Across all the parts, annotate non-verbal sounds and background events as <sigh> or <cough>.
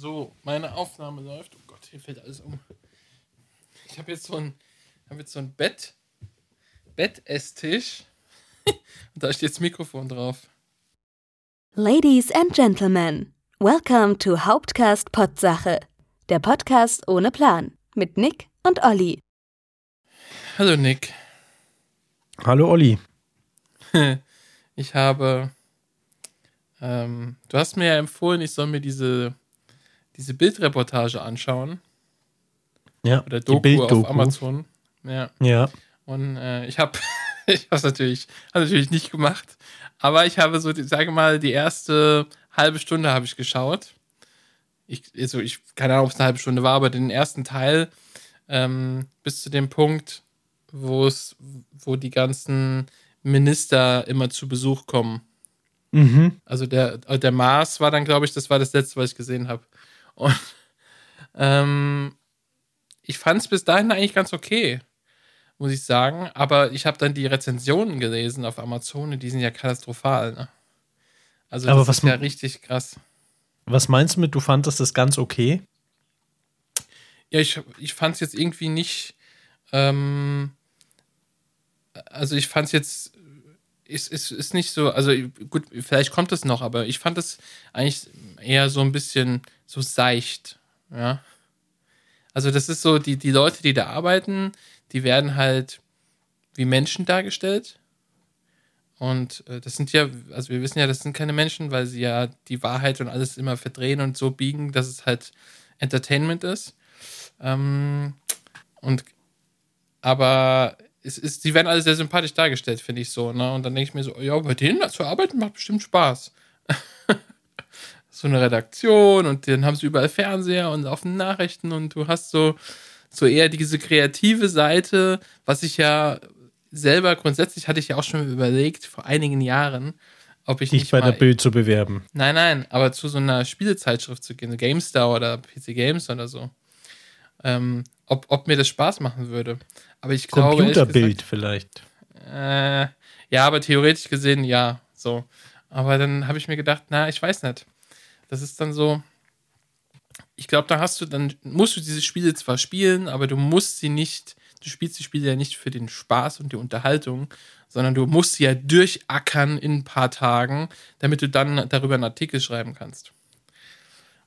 So, meine Aufnahme läuft. Oh Gott, hier fällt alles um. Ich habe jetzt so ein, habe jetzt so ein Bett, Bett-Esstisch. <laughs> Und da steht das Mikrofon drauf. Ladies and Gentlemen, welcome to Hauptcast Potsache, der Podcast ohne Plan mit Nick und Olli. Hallo Nick. Hallo Olli. <laughs> Ich habe, ähm, du hast mir ja empfohlen, ich soll mir diese diese Bildreportage anschauen. Ja, oder Doku auf Amazon. Ja. Ja. Und äh, ich habe <laughs> ich habe es natürlich, hab natürlich nicht gemacht, aber ich habe so, ich sage mal, die erste halbe Stunde habe ich geschaut. Ich, also ich keine Ahnung, ob es eine halbe Stunde war, aber den ersten Teil ähm, bis zu dem Punkt, wo es, wo die ganzen Minister immer zu Besuch kommen. Mhm. Also der, der Mars war dann, glaube ich, das war das letzte, was ich gesehen habe. Und ähm, ich fand es bis dahin eigentlich ganz okay, muss ich sagen. Aber ich habe dann die Rezensionen gelesen auf Amazon und die sind ja katastrophal. Ne? Also Aber das was ist ja richtig krass. Was meinst du mit, du fandest das ganz okay? Ja, ich, ich fand es jetzt irgendwie nicht. Ähm, also ich fand es jetzt ist, ist, ist nicht so, also gut, vielleicht kommt es noch, aber ich fand es eigentlich eher so ein bisschen so seicht, ja. Also das ist so, die, die Leute, die da arbeiten, die werden halt wie Menschen dargestellt. Und äh, das sind ja, also wir wissen ja, das sind keine Menschen, weil sie ja die Wahrheit und alles immer verdrehen und so biegen, dass es halt Entertainment ist. Ähm, und aber es ist, die werden alle sehr sympathisch dargestellt, finde ich so. Ne? Und dann denke ich mir so, ja, bei denen zu arbeiten macht bestimmt Spaß. <laughs> so eine Redaktion und dann haben sie überall Fernseher und auf den Nachrichten und du hast so, so eher diese kreative Seite, was ich ja selber grundsätzlich hatte ich ja auch schon überlegt vor einigen Jahren, ob ich dich nicht bei mal, der Bild zu bewerben. Nein, nein, aber zu so einer Spielezeitschrift zu gehen, GameStar oder PC Games oder so. Ähm, ob, ob mir das Spaß machen würde. Aber ich glaube. Computerbild vielleicht. Äh, ja, aber theoretisch gesehen ja. So. Aber dann habe ich mir gedacht, na, ich weiß nicht. Das ist dann so. Ich glaube, da hast du, dann musst du diese Spiele zwar spielen, aber du musst sie nicht, du spielst die Spiele ja nicht für den Spaß und die Unterhaltung, sondern du musst sie ja durchackern in ein paar Tagen, damit du dann darüber einen Artikel schreiben kannst.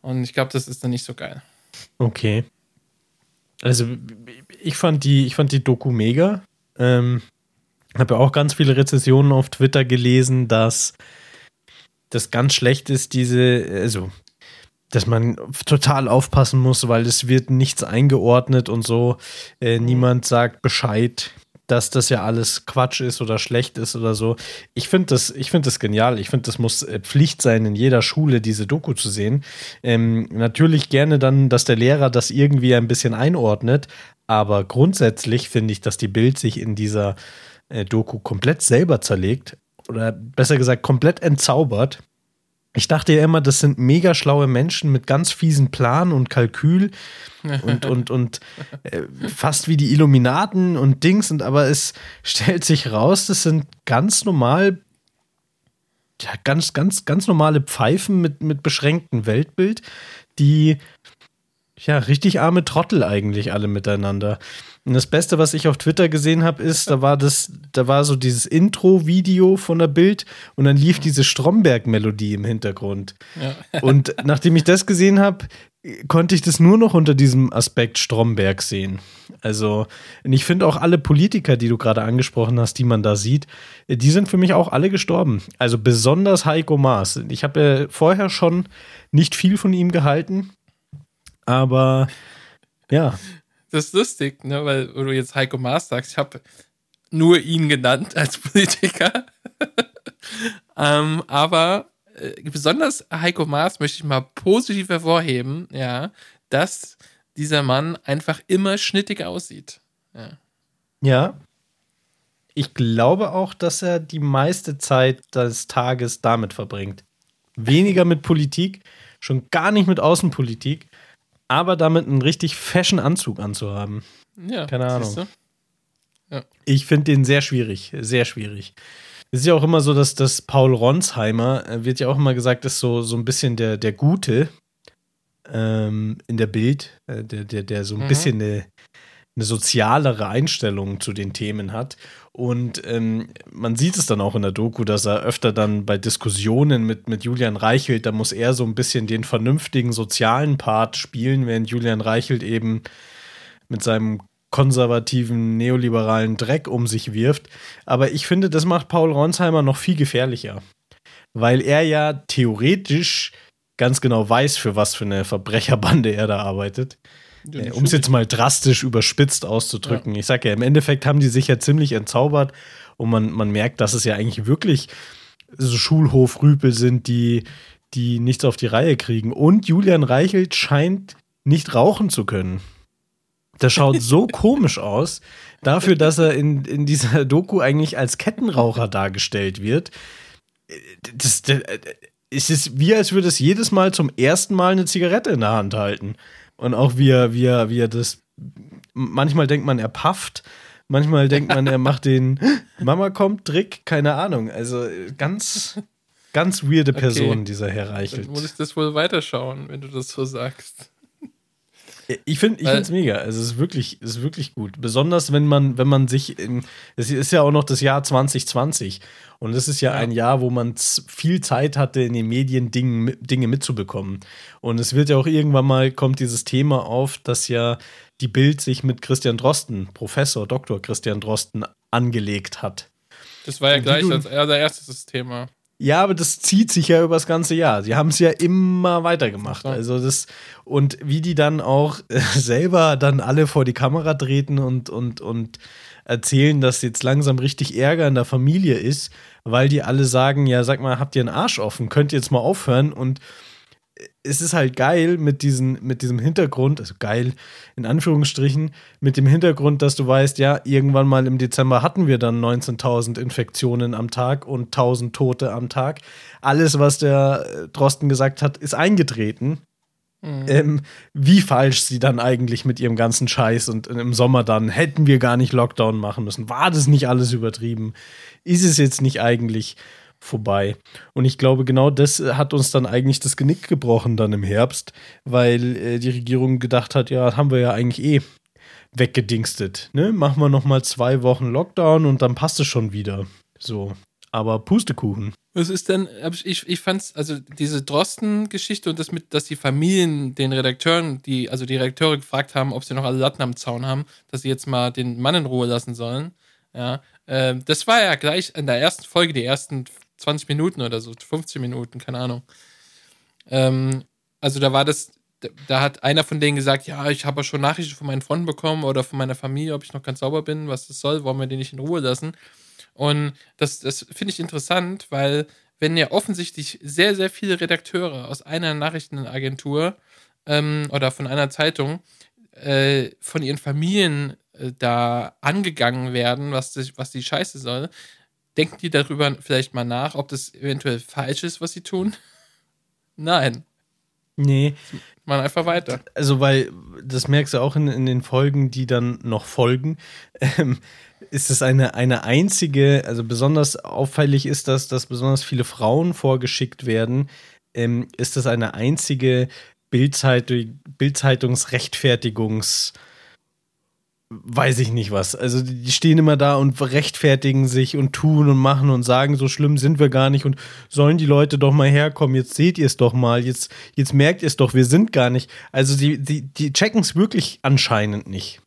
Und ich glaube, das ist dann nicht so geil. Okay. Also ich fand die, ich fand die Doku mega. Ähm, habe ja auch ganz viele Rezessionen auf Twitter gelesen, dass das ganz schlecht ist, diese, also dass man total aufpassen muss, weil es wird nichts eingeordnet und so. Äh, niemand sagt Bescheid dass das ja alles Quatsch ist oder schlecht ist oder so. Ich finde das, ich das genial. Ich finde, das muss äh, Pflicht sein, in jeder Schule diese Doku zu sehen. Ähm, natürlich gerne dann, dass der Lehrer das irgendwie ein bisschen einordnet, aber grundsätzlich finde ich, dass die Bild sich in dieser äh, Doku komplett selber zerlegt oder besser gesagt komplett entzaubert ich dachte ja immer, das sind mega schlaue Menschen mit ganz fiesen Plan und Kalkül und, und, und äh, fast wie die Illuminaten und Dings. Und aber es <laughs> stellt sich raus, das sind ganz normal, ja, ganz, ganz, ganz normale Pfeifen mit, mit beschränktem Weltbild, die ja richtig arme Trottel eigentlich alle miteinander. Und das Beste, was ich auf Twitter gesehen habe, ist, da war das, da war so dieses Intro-Video von der Bild und dann lief diese Stromberg-Melodie im Hintergrund. Ja. <laughs> Und nachdem ich das gesehen habe, konnte ich das nur noch unter diesem Aspekt Stromberg sehen. Also, und ich finde auch alle Politiker, die du gerade angesprochen hast, die man da sieht, die sind für mich auch alle gestorben. Also besonders Heiko Maas. Ich habe ja vorher schon nicht viel von ihm gehalten, aber ja, das ist lustig, ne? weil du jetzt Heiko Maas sagst, ich habe nur ihn genannt <laughs> als Politiker. <laughs> ähm, aber äh, besonders Heiko Maas möchte ich mal positiv hervorheben, ja, dass dieser Mann einfach immer schnittig aussieht. Ja. ja. Ich glaube auch, dass er die meiste Zeit des Tages damit verbringt. Weniger mit Politik, schon gar nicht mit Außenpolitik, aber damit einen richtig fashion Anzug anzuhaben. Ja, keine Ahnung. Ja. Ich finde den sehr schwierig, sehr schwierig. Es ist ja auch immer so, dass das Paul Ronsheimer, äh, wird ja auch immer gesagt, ist so, so ein bisschen der, der Gute. ähm, in der Bild, äh, der, der, der so ein mhm. bisschen eine, eine sozialere Einstellung zu den Themen hat. Und ähm, man sieht es dann auch in der Doku, dass er öfter dann bei Diskussionen mit, mit Julian Reichelt, da muss er so ein bisschen den vernünftigen sozialen Part spielen, während Julian Reichelt eben mit seinem konservativen, neoliberalen Dreck um sich wirft. Aber ich finde, das macht Paul Ronsheimer noch viel gefährlicher. Weil er ja theoretisch ganz genau weiß, für was für eine Verbrecherbande er da arbeitet. Ja, äh, um es jetzt mal drastisch überspitzt auszudrücken. Ja. Ich sage ja, im Endeffekt haben die sich ja ziemlich entzaubert und man, man merkt, dass es ja eigentlich wirklich so Schulhofrüpel sind, die, die nichts auf die Reihe kriegen. Und Julian Reichelt scheint nicht rauchen zu können. Das schaut so <laughs> komisch aus, dafür, dass er in, in dieser Doku eigentlich als Kettenraucher dargestellt wird. Das, das, es ist wie, als würde es jedes Mal zum ersten Mal eine Zigarette in der Hand halten. Und auch wie er, wie er, wie er das. Manchmal denkt man, er pafft. Manchmal denkt man, er macht den <laughs> Mama kommt Trick, keine Ahnung. Also ganz, ganz weirde Person, okay. dieser Herr Reichelt. Dann muss ich das wohl weiterschauen, wenn du das so sagst. Ich finde es mega. Also es ist wirklich, es ist wirklich gut. Besonders wenn man, wenn man sich in, es ist ja auch noch das Jahr 2020 und es ist ja, ja. ein Jahr, wo man viel Zeit hatte, in den Medien Dinge, Dinge mitzubekommen. Und es wird ja auch irgendwann mal kommt dieses Thema auf, dass ja die Bild sich mit Christian Drosten, Professor Dr. Christian Drosten, angelegt hat. Das war ja gleich als allererstes Thema. Ja, aber das zieht sich ja über das ganze Jahr. Sie haben es ja immer weitergemacht. Also das und wie die dann auch äh, selber dann alle vor die Kamera treten und und und erzählen, dass jetzt langsam richtig Ärger in der Familie ist, weil die alle sagen, ja, sag mal, habt ihr einen Arsch offen? Könnt ihr jetzt mal aufhören und es ist halt geil mit, diesen, mit diesem Hintergrund, also geil in Anführungsstrichen, mit dem Hintergrund, dass du weißt, ja, irgendwann mal im Dezember hatten wir dann 19.000 Infektionen am Tag und 1.000 Tote am Tag. Alles, was der äh, Drosten gesagt hat, ist eingetreten. Mhm. Ähm, wie falsch sie dann eigentlich mit ihrem ganzen Scheiß und im Sommer dann hätten wir gar nicht Lockdown machen müssen. War das nicht alles übertrieben? Ist es jetzt nicht eigentlich vorbei. Und ich glaube, genau das hat uns dann eigentlich das Genick gebrochen dann im Herbst, weil äh, die Regierung gedacht hat, ja, haben wir ja eigentlich eh weggedingstet. Ne? Machen wir noch mal zwei Wochen Lockdown und dann passt es schon wieder. So. Aber Pustekuchen. Was ist denn, ich, ich fand's, also diese Drosten-Geschichte und das mit, dass die Familien den Redakteuren, die, also die Redakteure gefragt haben, ob sie noch alle Latten am Zaun haben, dass sie jetzt mal den Mann in Ruhe lassen sollen. Ja, äh, das war ja gleich in der ersten Folge, die ersten 20 Minuten oder so, 15 Minuten, keine Ahnung. Ähm, also da war das, da hat einer von denen gesagt, ja, ich habe schon Nachrichten von meinen Freunden bekommen oder von meiner Familie, ob ich noch ganz sauber bin, was das soll, wollen wir den nicht in Ruhe lassen. Und das, das finde ich interessant, weil wenn ja offensichtlich sehr, sehr viele Redakteure aus einer Nachrichtenagentur ähm, oder von einer Zeitung äh, von ihren Familien äh, da angegangen werden, was, das, was die Scheiße soll, Denken die darüber vielleicht mal nach, ob das eventuell falsch ist, was sie tun? <laughs> Nein. Nee. Man einfach weiter. Also, weil, das merkst du auch in, in den Folgen, die dann noch folgen, ähm, ist es eine, eine einzige, also besonders auffällig ist das, dass besonders viele Frauen vorgeschickt werden, ähm, ist das eine einzige Bildzeitung, Bildzeitungsrechtfertigungs- weiß ich nicht was. Also die stehen immer da und rechtfertigen sich und tun und machen und sagen, so schlimm sind wir gar nicht und sollen die Leute doch mal herkommen, jetzt seht ihr es doch mal, jetzt, jetzt merkt ihr es doch, wir sind gar nicht. Also die, die, die checken es wirklich anscheinend nicht.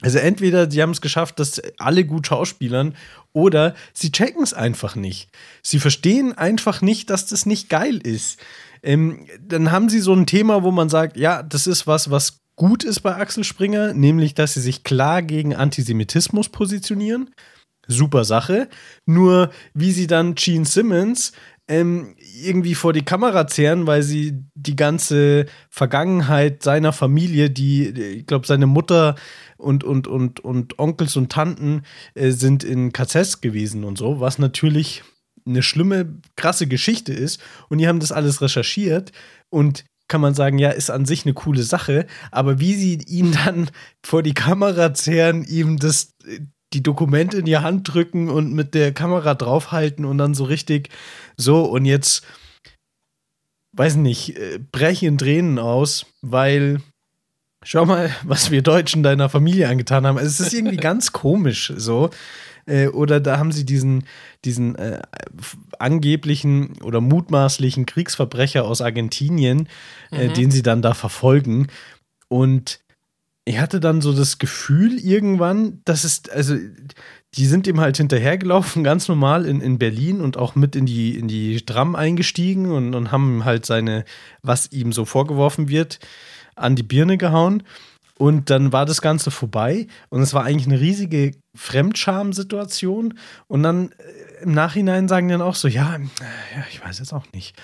Also entweder sie haben es geschafft, dass alle gut schauspielern oder sie checken es einfach nicht. Sie verstehen einfach nicht, dass das nicht geil ist. Ähm, dann haben sie so ein Thema, wo man sagt, ja, das ist was, was gut ist bei Axel Springer, nämlich dass sie sich klar gegen Antisemitismus positionieren. Super Sache. Nur wie sie dann Gene Simmons ähm, irgendwie vor die Kamera zehren, weil sie die ganze Vergangenheit seiner Familie, die, ich glaube, seine Mutter und, und, und, und Onkels und Tanten äh, sind in KZs gewesen und so, was natürlich eine schlimme, krasse Geschichte ist. Und die haben das alles recherchiert und kann man sagen, ja, ist an sich eine coole Sache, aber wie sie ihn dann vor die Kamera zehren, ihm das, die Dokumente in die Hand drücken und mit der Kamera draufhalten und dann so richtig so und jetzt weiß nicht, äh, breche in Tränen aus, weil schau mal, was wir Deutschen deiner Familie angetan haben. Es ist irgendwie ganz komisch so. Äh, oder da haben sie diesen, diesen äh, angeblichen oder mutmaßlichen Kriegsverbrecher aus Argentinien, äh, mhm. den sie dann da verfolgen. Und ich hatte dann so das Gefühl irgendwann, dass es, also die sind ihm halt hinterhergelaufen, ganz normal in, in Berlin und auch mit in die, in die Tram eingestiegen und, und haben halt seine, was ihm so vorgeworfen wird, an die Birne gehauen. Und dann war das Ganze vorbei und es war eigentlich eine riesige Fremdscham-Situation. Und dann äh, im Nachhinein sagen dann auch so: ja, ja, ich weiß jetzt auch nicht.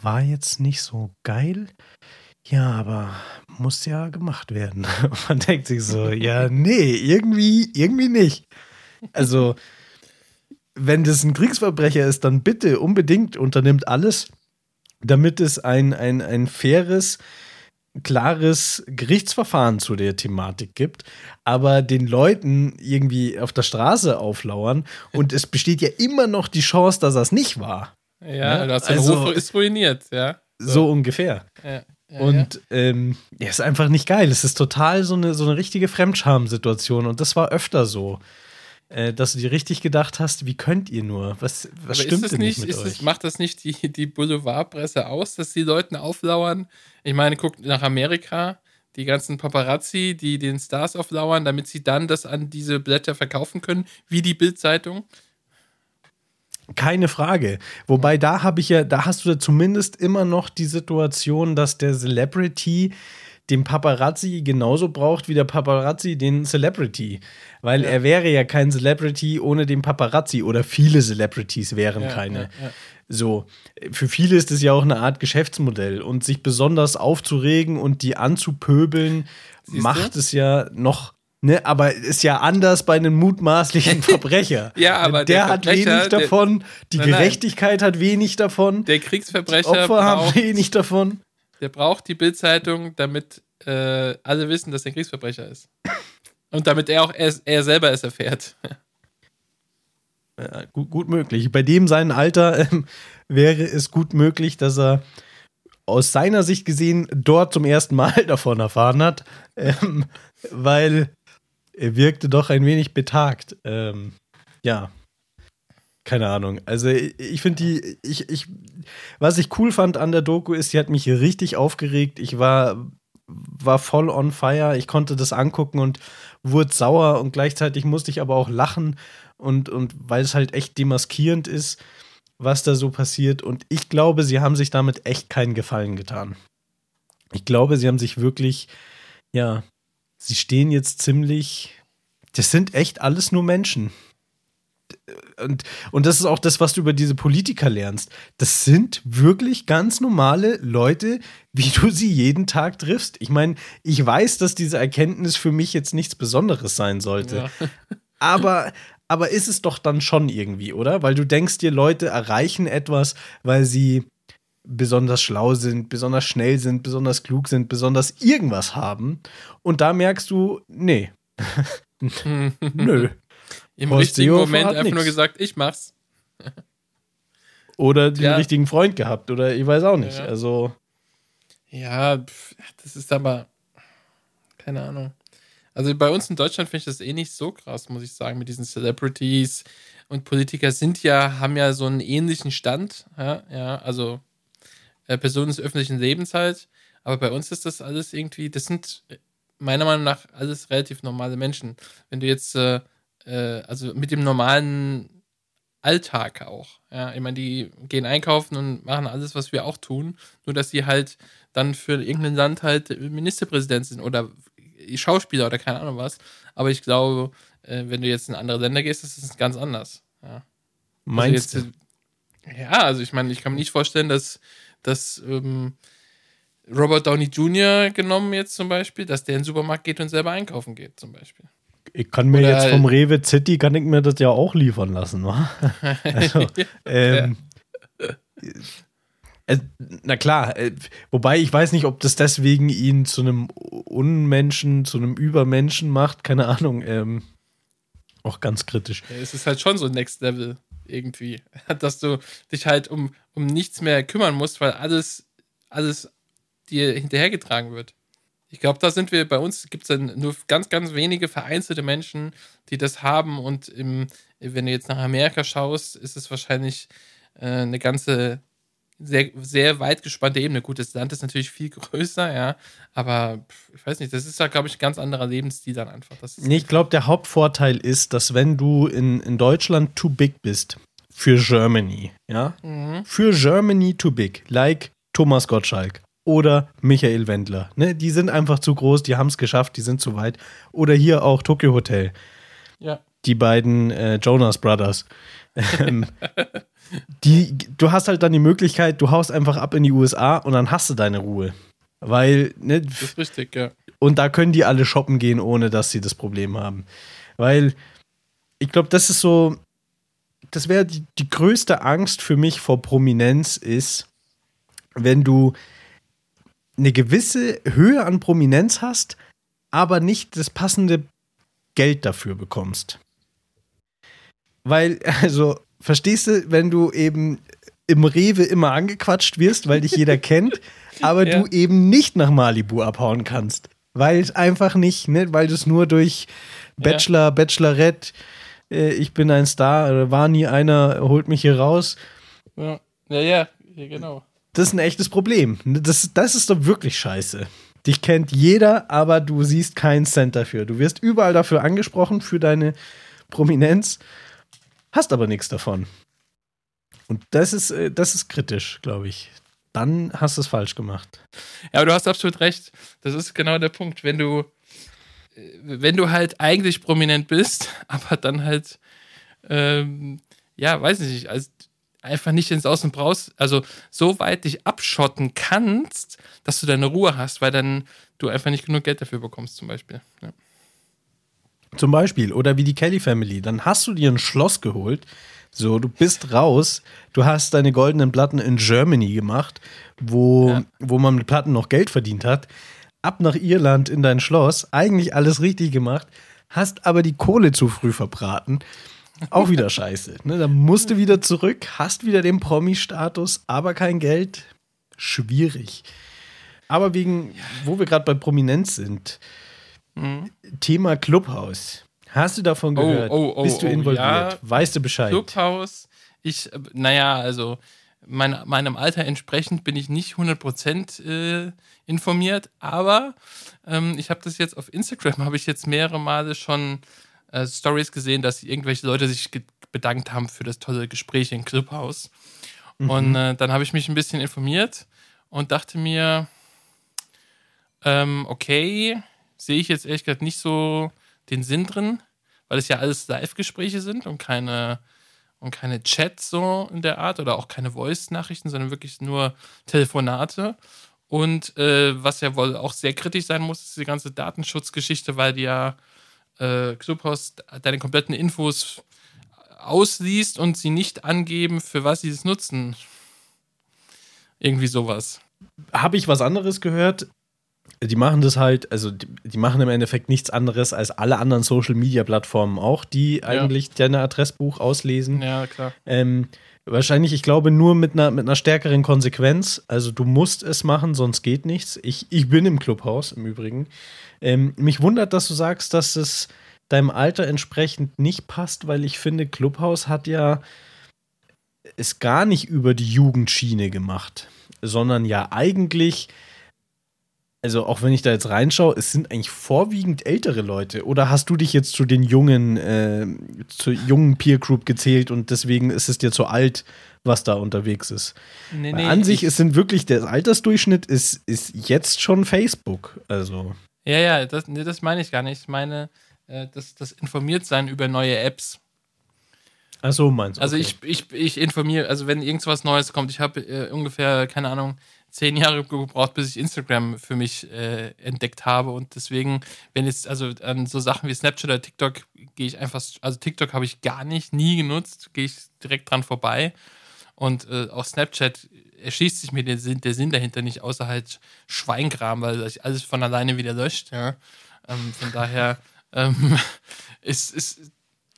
War jetzt nicht so geil. Ja, aber muss ja gemacht werden. <laughs> Und man denkt sich so: ja, nee, irgendwie, irgendwie nicht. Also, wenn das ein Kriegsverbrecher ist, dann bitte unbedingt unternimmt alles, damit es ein, ein, ein faires, klares Gerichtsverfahren zu der Thematik gibt, aber den Leuten irgendwie auf der Straße auflauern und es besteht ja immer noch die Chance, dass das nicht war. Ja, ne? das also, Ruf ist ruiniert, ja. So, so ungefähr. Ja, ja, und ja. Ähm, ja, ist einfach nicht geil. Es ist total so eine, so eine richtige Fremdscham-Situation und das war öfter so. Äh, dass du dir richtig gedacht hast, wie könnt ihr nur? Was, was stimmt denn nicht, nicht mit euch? Es, macht das nicht die, die Boulevardpresse aus, dass die Leuten auflauern? Ich meine, guckt nach Amerika, die ganzen Paparazzi, die den Stars auflauern, damit sie dann das an diese Blätter verkaufen können, wie die Bildzeitung. Keine Frage. Wobei da habe ich ja, da hast du ja zumindest immer noch die Situation, dass der Celebrity den Paparazzi genauso braucht wie der Paparazzi den Celebrity. Weil ja. er wäre ja kein Celebrity ohne den Paparazzi oder viele Celebrities wären ja, keine. Ja, so, für viele ist es ja auch eine Art Geschäftsmodell und sich besonders aufzuregen und die anzupöbeln Siehst macht du? es ja noch Ne, aber ist ja anders bei einem mutmaßlichen <laughs> Verbrecher. ja, aber der, der hat wenig davon, die nein, Gerechtigkeit nein. hat wenig davon. Der Kriegsverbrecher die Opfer haben wenig davon. Der braucht die Bildzeitung, damit äh, alle wissen, dass er ein Kriegsverbrecher ist. Und damit er auch er, er selber es erfährt. <laughs> Ja, gut, gut, möglich. Bei dem seinen Alter ähm, wäre es gut möglich, dass er aus seiner Sicht gesehen dort zum ersten Mal <laughs> davon erfahren hat, ähm, weil er wirkte doch ein wenig betagt. Ähm, ja, keine Ahnung. Also ich finde die, ich, ich, was ich cool fand an der Doku ist, sie hat mich richtig aufgeregt. Ich war, war voll on fire. Ich konnte das angucken und wurde sauer und gleichzeitig musste ich aber auch lachen und, und weil es halt echt demaskierend ist, was da so passiert. Und ich glaube, sie haben sich damit echt keinen Gefallen getan. Ich glaube, sie haben sich wirklich, ja, sie stehen jetzt ziemlich, das sind echt alles nur Menschen und, und das ist auch das, was du über diese Politiker lernst. Das sind wirklich ganz normale Leute, wie du sie jeden Tag triffst. Ich meine, ich weiß, dass diese Erkenntnis für mich jetzt nichts Besonderes sein sollte. Ja. aber, aber ist es doch dann schon irgendwie, oder? Weil du denkst dir, Leute erreichen etwas, weil sie besonders schlau sind, besonders schnell sind, besonders klug sind, besonders irgendwas haben. Und da merkst du, nee. <laughs> Nö. Im Horst richtigen Seehofer Moment einfach nix. nur gesagt, ich mach's. oder den ja. richtigen Freund gehabt oder ich weiß auch nicht. Ja. Also. Ja, das ist aber. Keine Ahnung. Also bei uns in Deutschland finde ich das eh nicht so krass, muss ich sagen, mit diesen Celebrities und Politiker sind ja, haben ja so einen ähnlichen Stand, ja, ja also äh, Personen des öffentlichen Lebens halt. Aber bei uns ist das alles irgendwie, das sind meiner Meinung nach alles relativ normale Menschen. Wenn du jetzt äh, äh, also mit dem normalen Alltag auch. Ja, ich meine, die gehen einkaufen und machen alles, was wir auch tun, nur dass sie halt dann für irgendein Land halt Ministerpräsident sind oder Schauspieler oder keine Ahnung was. Aber ich glaube, äh, wenn du jetzt in andere Länder gehst, ist es ganz anders. Ja. Also Meinst also jetzt, du? Ja, also ich meine, ich kann mir nicht vorstellen, dass, dass ähm, Robert Downey Jr. genommen jetzt zum Beispiel, dass der in den Supermarkt geht und selber einkaufen geht zum Beispiel. Ich kann mir Oder jetzt vom Rewe City, kann ich mir das ja auch liefern lassen, wa? <laughs> also, ähm, äh, na klar, äh, wobei ich weiß nicht, ob das deswegen ihn zu einem Unmenschen, zu einem Übermenschen macht, keine Ahnung. Ähm, auch ganz kritisch. Ja, es ist halt schon so Next Level irgendwie, <laughs> dass du dich halt um, um nichts mehr kümmern musst, weil alles alles dir hinterhergetragen wird. Ich glaube, da sind wir, bei uns gibt es dann nur ganz, ganz wenige vereinzelte Menschen, die das haben. Und im, wenn du jetzt nach Amerika schaust, ist es wahrscheinlich äh, eine ganze sehr, sehr weit gespannte Ebene. Gut, das Land ist natürlich viel <laughs> größer, ja, aber ich weiß nicht, das ist ja, glaube ich, ein ganz anderer Lebensstil dann einfach. Das nee, ich glaube, der Hauptvorteil ist, dass wenn du in, in Deutschland too big bist für Germany, ja, mhm. für Germany too big, like Thomas Gottschalk oder Michael Wendler, ne, die sind einfach zu groß, die haben es geschafft, die sind zu weit. Oder hier auch Tokyo Hotel. Ja. Die beiden äh, Jonas Brothers. Ähm, <laughs> die, du hast halt dann die Möglichkeit, du haust einfach ab in die USA und dann hast du deine Ruhe. Weil, ne? Das ist richtig, ja. Und da können die alle shoppen gehen, ohne dass sie das Problem haben. Weil, ich glaube, das ist so, das wäre die, die größte Angst für mich vor Prominenz ist, wenn du eine gewisse Höhe an Prominenz hast, aber nicht das passende Geld dafür bekommst. Weil, <laughs> also, Verstehst du, wenn du eben im Rewe immer angequatscht wirst, weil dich jeder <laughs> kennt, aber ja. du eben nicht nach Malibu abhauen kannst. Weil es einfach nicht, ne, weil du es nur durch Bachelor, ja. Bachelorette, äh, ich bin ein Star, war nie einer, holt mich hier raus. Ja, ja, ja, ja genau. Das ist ein echtes Problem. Das, das ist doch wirklich scheiße. Dich kennt jeder, aber du siehst keinen Cent dafür. Du wirst überall dafür angesprochen, für deine Prominenz hast aber nichts davon. Und das ist, äh, das ist kritisch, glaube ich. Dann hast du es falsch gemacht. Ja, aber du hast absolut recht. Das ist genau der Punkt. Wenn du, äh, wenn du halt eigentlich prominent bist, <laughs> aber dann halt, ähm, ja, weiß ich nicht, also einfach nicht ins Außen brauchst, also so weit dich abschotten kannst, dass du deine Ruhe hast, weil dann du einfach nicht genug Geld dafür bekommst, zum Beispiel. Ja. Zum Beispiel. Oder wie die Kelly Family. Dann hast du dir ein Schloss geholt. So, du bist raus. Du hast deine goldenen Platten in Germany gemacht, wo, ja. wo man mit Platten noch Geld verdient hat. Ab nach Irland in dein Schloss. Eigentlich alles richtig gemacht. Hast aber die Kohle zu früh verbraten. Auch wieder scheiße. Ne? Dann musst du wieder zurück, hast wieder den Promi-Status, aber kein Geld. Schwierig. Aber wegen, wo wir gerade bei Prominenz sind, Mhm. Thema Clubhaus. Hast du davon oh, gehört? Oh, oh, oh, Bist du involviert? Ja, weißt du Bescheid? Clubhaus, ich, äh, naja, also mein, meinem Alter entsprechend bin ich nicht 100% äh, informiert, aber ähm, ich habe das jetzt auf Instagram, habe ich jetzt mehrere Male schon äh, Stories gesehen, dass irgendwelche Leute sich bedankt haben für das tolle Gespräch im Clubhaus. Mhm. Und äh, dann habe ich mich ein bisschen informiert und dachte mir, ähm, okay, sehe ich jetzt ehrlich gesagt nicht so den Sinn drin, weil es ja alles Live-Gespräche sind und keine, und keine Chats so in der Art oder auch keine Voice-Nachrichten, sondern wirklich nur Telefonate. Und äh, was ja wohl auch sehr kritisch sein muss, ist die ganze Datenschutzgeschichte, weil die ja äh, Clubhouse deine kompletten Infos ausliest und sie nicht angeben, für was sie es nutzen. Irgendwie sowas. Habe ich was anderes gehört? die machen das halt, also die, die, machen im Endeffekt nichts anderes als alle anderen Social Media Plattformen auch, die ja. eigentlich deine Adressbuch auslesen. Ja, klar. Ähm, wahrscheinlich, ich glaube, nur mit einer, mit einer stärkeren Konsequenz. Also du musst es machen, sonst geht nichts. Ich, ich bin im Clubhaus im Übrigen. Ähm, mich wundert, dass du sagst, dass es deinem Alter entsprechend nicht passt, weil ich finde, Clubhaus hat ja es gar nicht über die Jugendschiene gemacht, sondern ja eigentlich also auch wenn ich da jetzt reinschaue, es sind eigentlich vorwiegend ältere Leute. Oder hast du dich jetzt zu den jungen, äh, zur jungen Peer Group gezählt und deswegen ist es dir zu alt, was da unterwegs ist? Nee, nee, an sich, es sind wirklich, der Altersdurchschnitt ist, ist jetzt schon Facebook. Also. Ja, ja, das, nee, das meine ich gar nicht. Ich meine, äh, das, das Informiertsein über neue Apps. Ach so, meinst du? Also okay. ich, ich, ich informiere, also wenn irgendwas Neues kommt, ich habe äh, ungefähr, keine Ahnung, zehn Jahre gebraucht, bis ich Instagram für mich äh, entdeckt habe. Und deswegen, wenn jetzt, also an so Sachen wie Snapchat oder TikTok gehe ich einfach, also TikTok habe ich gar nicht, nie genutzt, gehe ich direkt dran vorbei. Und äh, auch Snapchat erschließt sich mir der Sinn, der Sinn dahinter nicht, außer halt Schweingram, weil sich alles von alleine wieder löscht. Ja? Ähm, von daher <laughs> ähm, ist, ist,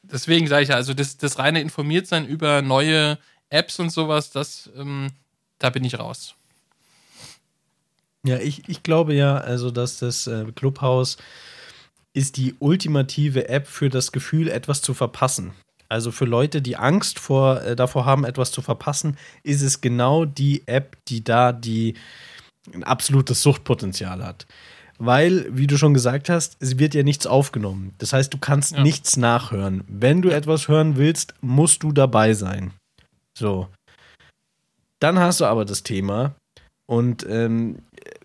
deswegen sage ich ja, also das, das reine Informiertsein über neue Apps und sowas, das, ähm, da bin ich raus. Ja, ich, ich glaube ja, also, dass das äh, Clubhouse ist die ultimative App für das Gefühl, etwas zu verpassen. Also für Leute, die Angst vor, äh, davor haben, etwas zu verpassen, ist es genau die App, die da die ein absolutes Suchtpotenzial hat. Weil, wie du schon gesagt hast, es wird ja nichts aufgenommen. Das heißt, du kannst ja. nichts nachhören. Wenn du etwas hören willst, musst du dabei sein. So. Dann hast du aber das Thema und ähm,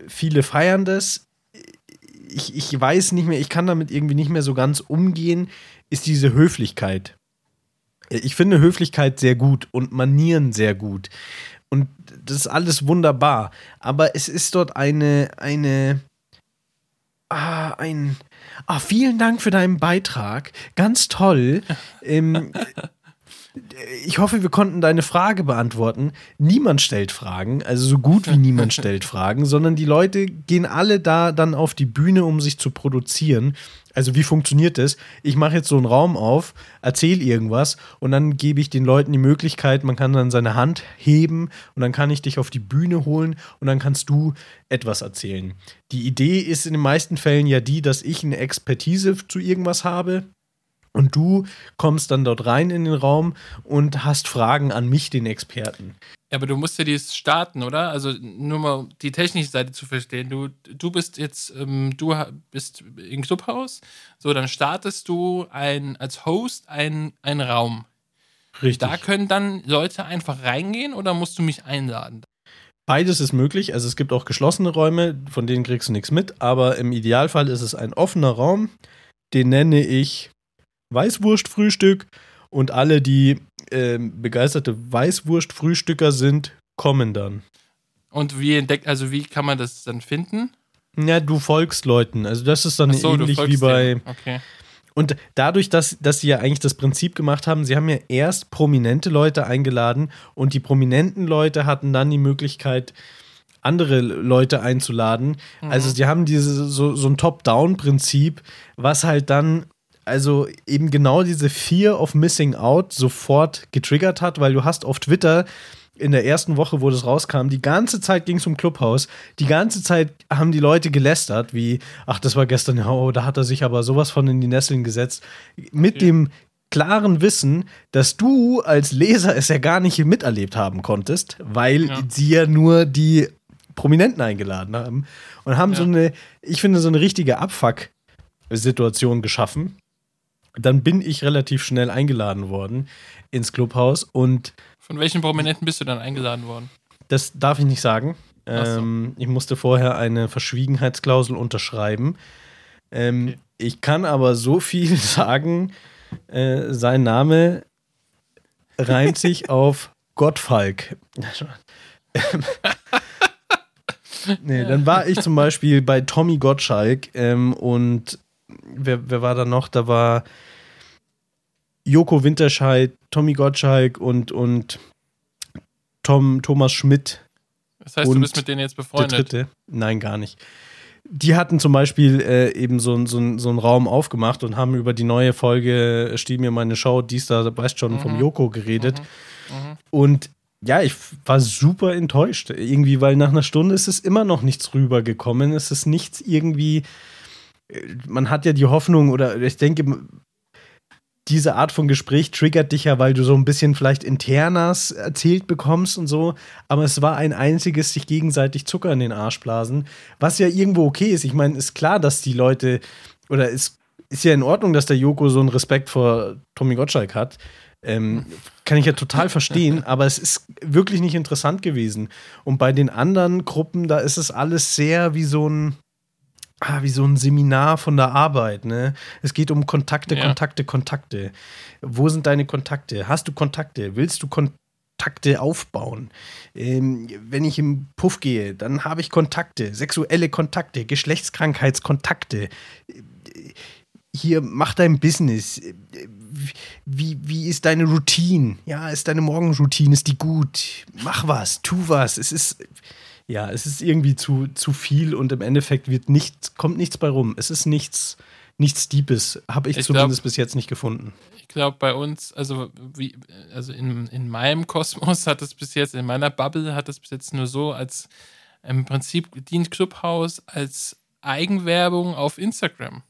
viele feiern das. Ich, ich weiß nicht mehr, ich kann damit irgendwie nicht mehr so ganz umgehen, ist diese Höflichkeit. Ich finde Höflichkeit sehr gut und Manieren sehr gut. Und das ist alles wunderbar. Aber es ist dort eine, eine, ah, ein, ah, vielen Dank für deinen Beitrag. Ganz toll. <laughs> ähm, ich hoffe, wir konnten deine Frage beantworten. Niemand stellt Fragen, also so gut wie niemand <laughs> stellt Fragen, sondern die Leute gehen alle da dann auf die Bühne, um sich zu produzieren. Also wie funktioniert das? Ich mache jetzt so einen Raum auf, erzähle irgendwas und dann gebe ich den Leuten die Möglichkeit, man kann dann seine Hand heben und dann kann ich dich auf die Bühne holen und dann kannst du etwas erzählen. Die Idee ist in den meisten Fällen ja die, dass ich eine Expertise zu irgendwas habe und du kommst dann dort rein in den Raum und hast Fragen an mich, den Experten. Ja, aber du musst ja dies starten, oder? Also nur mal die technische Seite zu verstehen. Du, du bist jetzt, ähm, du bist im Clubhaus. So, dann startest du ein, als Host einen Raum. Richtig. Da können dann Leute einfach reingehen oder musst du mich einladen? Beides ist möglich. Also es gibt auch geschlossene Räume, von denen kriegst du nichts mit. Aber im Idealfall ist es ein offener Raum. Den nenne ich Weißwurstfrühstück und alle, die äh, begeisterte Weißwurstfrühstücker sind, kommen dann. Und wie entdeckt, also wie kann man das dann finden? Ja, du folgst Leuten. Also das ist dann so, ähnlich wie bei. Okay. Und dadurch, dass, dass sie ja eigentlich das Prinzip gemacht haben, sie haben ja erst prominente Leute eingeladen und die prominenten Leute hatten dann die Möglichkeit, andere Leute einzuladen. Mhm. Also sie haben diese so, so ein Top-Down-Prinzip, was halt dann also eben genau diese Fear of Missing Out sofort getriggert hat, weil du hast auf Twitter in der ersten Woche, wo das rauskam, die ganze Zeit ging es um Clubhouse. Die ganze Zeit haben die Leute gelästert, wie, ach, das war gestern, oh, da hat er sich aber sowas von in die Nesseln gesetzt. Mit okay. dem klaren Wissen, dass du als Leser es ja gar nicht miterlebt haben konntest, weil ja. sie ja nur die Prominenten eingeladen haben und haben ja. so eine, ich finde, so eine richtige Abfuck-Situation geschaffen dann bin ich relativ schnell eingeladen worden ins Clubhaus und. Von welchen Prominenten bist du dann eingeladen worden? Das darf ich nicht sagen. Ähm, Ich musste vorher eine Verschwiegenheitsklausel unterschreiben. Ähm, okay. Ich kann aber so viel <laughs> sagen, äh, sein Name reimt sich <laughs> auf Gottfalk. <laughs> nee, dann war ich zum Beispiel bei Tommy Gottschalk ähm, und wer, wer war da noch? Da war Joko Winterscheid, Tommy Gottschalk und, und Tom, Thomas Schmidt. Das heißt, du bist mit denen jetzt befreundet? Der dritte. Nein, gar nicht. Die hatten zum Beispiel äh, eben so, so, so einen Raum aufgemacht und haben über die neue Folge äh, Stiel mir meine Show, dies da, weißt schon, mhm. vom Joko geredet. Mhm. Mhm. Und ja, ich war super enttäuscht. Irgendwie, weil nach einer Stunde ist es immer noch nichts rübergekommen. Es ist nichts irgendwie man hat ja die Hoffnung, oder ich denke, diese Art von Gespräch triggert dich ja, weil du so ein bisschen vielleicht internas erzählt bekommst und so. Aber es war ein einziges sich gegenseitig Zucker in den Arsch blasen, was ja irgendwo okay ist. Ich meine, ist klar, dass die Leute, oder es ist ja in Ordnung, dass der Joko so einen Respekt vor Tommy Gottschalk hat. Ähm, kann ich ja total verstehen, <laughs> aber es ist wirklich nicht interessant gewesen. Und bei den anderen Gruppen, da ist es alles sehr wie so ein, ah, wie so ein Seminar von der Arbeit, ne? Es geht um Kontakte, ja. Kontakte, Kontakte. Wo sind deine Kontakte? Hast du Kontakte? Willst du Kontakte aufbauen? Ähm, wenn ich im Puff gehe, dann habe ich Kontakte, sexuelle Kontakte, Geschlechtskrankheitskontakte. Hier, mach dein Business. Wie, wie ist deine Routine? Ja, ist deine Morgenroutine, ist die gut? Mach was, tu was. Es ist ja, es ist irgendwie zu, zu viel und im Endeffekt wird nichts, kommt nichts bei rum. Es ist nichts, nichts Deepes, habe ich, ich, zumindest glaub, bis jetzt nicht gefunden. Ich glaube, bei uns, also wie, also in, in meinem <laughs> Kosmos hat es bis jetzt, in meiner Bubble hat es bis jetzt nur so als Im Prinzip dient Clubhouse als Eigenwerbung auf Instagram.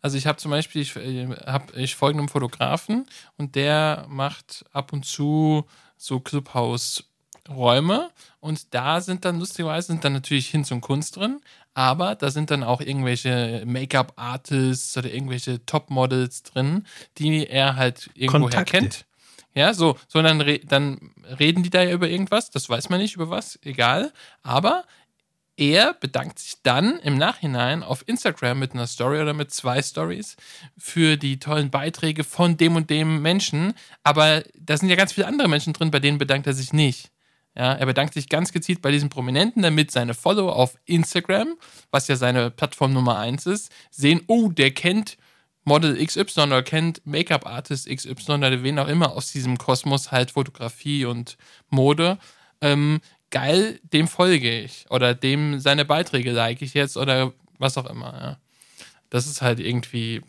Also ich habe zum Beispiel, ich, äh, hab, ich folge einem Fotografen und der macht ab und zu so Clubhouse-Räume und da sind dann lustigerweise sind dann natürlich Hinz und Kunst drin, aber da sind dann auch irgendwelche Make-up-Artists oder irgendwelche Top-Models drin, die er halt irgendwoher kennt. Ja, so, so dann, re dann reden die da ja über irgendwas, das weiß man nicht, über was, egal. Aber er bedankt sich dann im Nachhinein auf Instagram mit einer Story oder mit zwei Stories für die tollen Beiträge von dem und dem Menschen. Aber da sind ja ganz viele andere Menschen drin, bei denen bedankt er sich nicht. Ja, er bedankt sich ganz gezielt bei diesen Prominenten, damit seine Follower auf Instagram, was ja seine Plattform Nummer eins ist, sehen, oh, der kennt Model XY oder kennt Make-up-Artist XY oder wen auch immer aus diesem Kosmos halt Fotografie und Mode. Ähm, geil, dem folge ich. Oder dem seine Beiträge like ich jetzt oder was auch immer. Ja. Das ist halt irgendwie,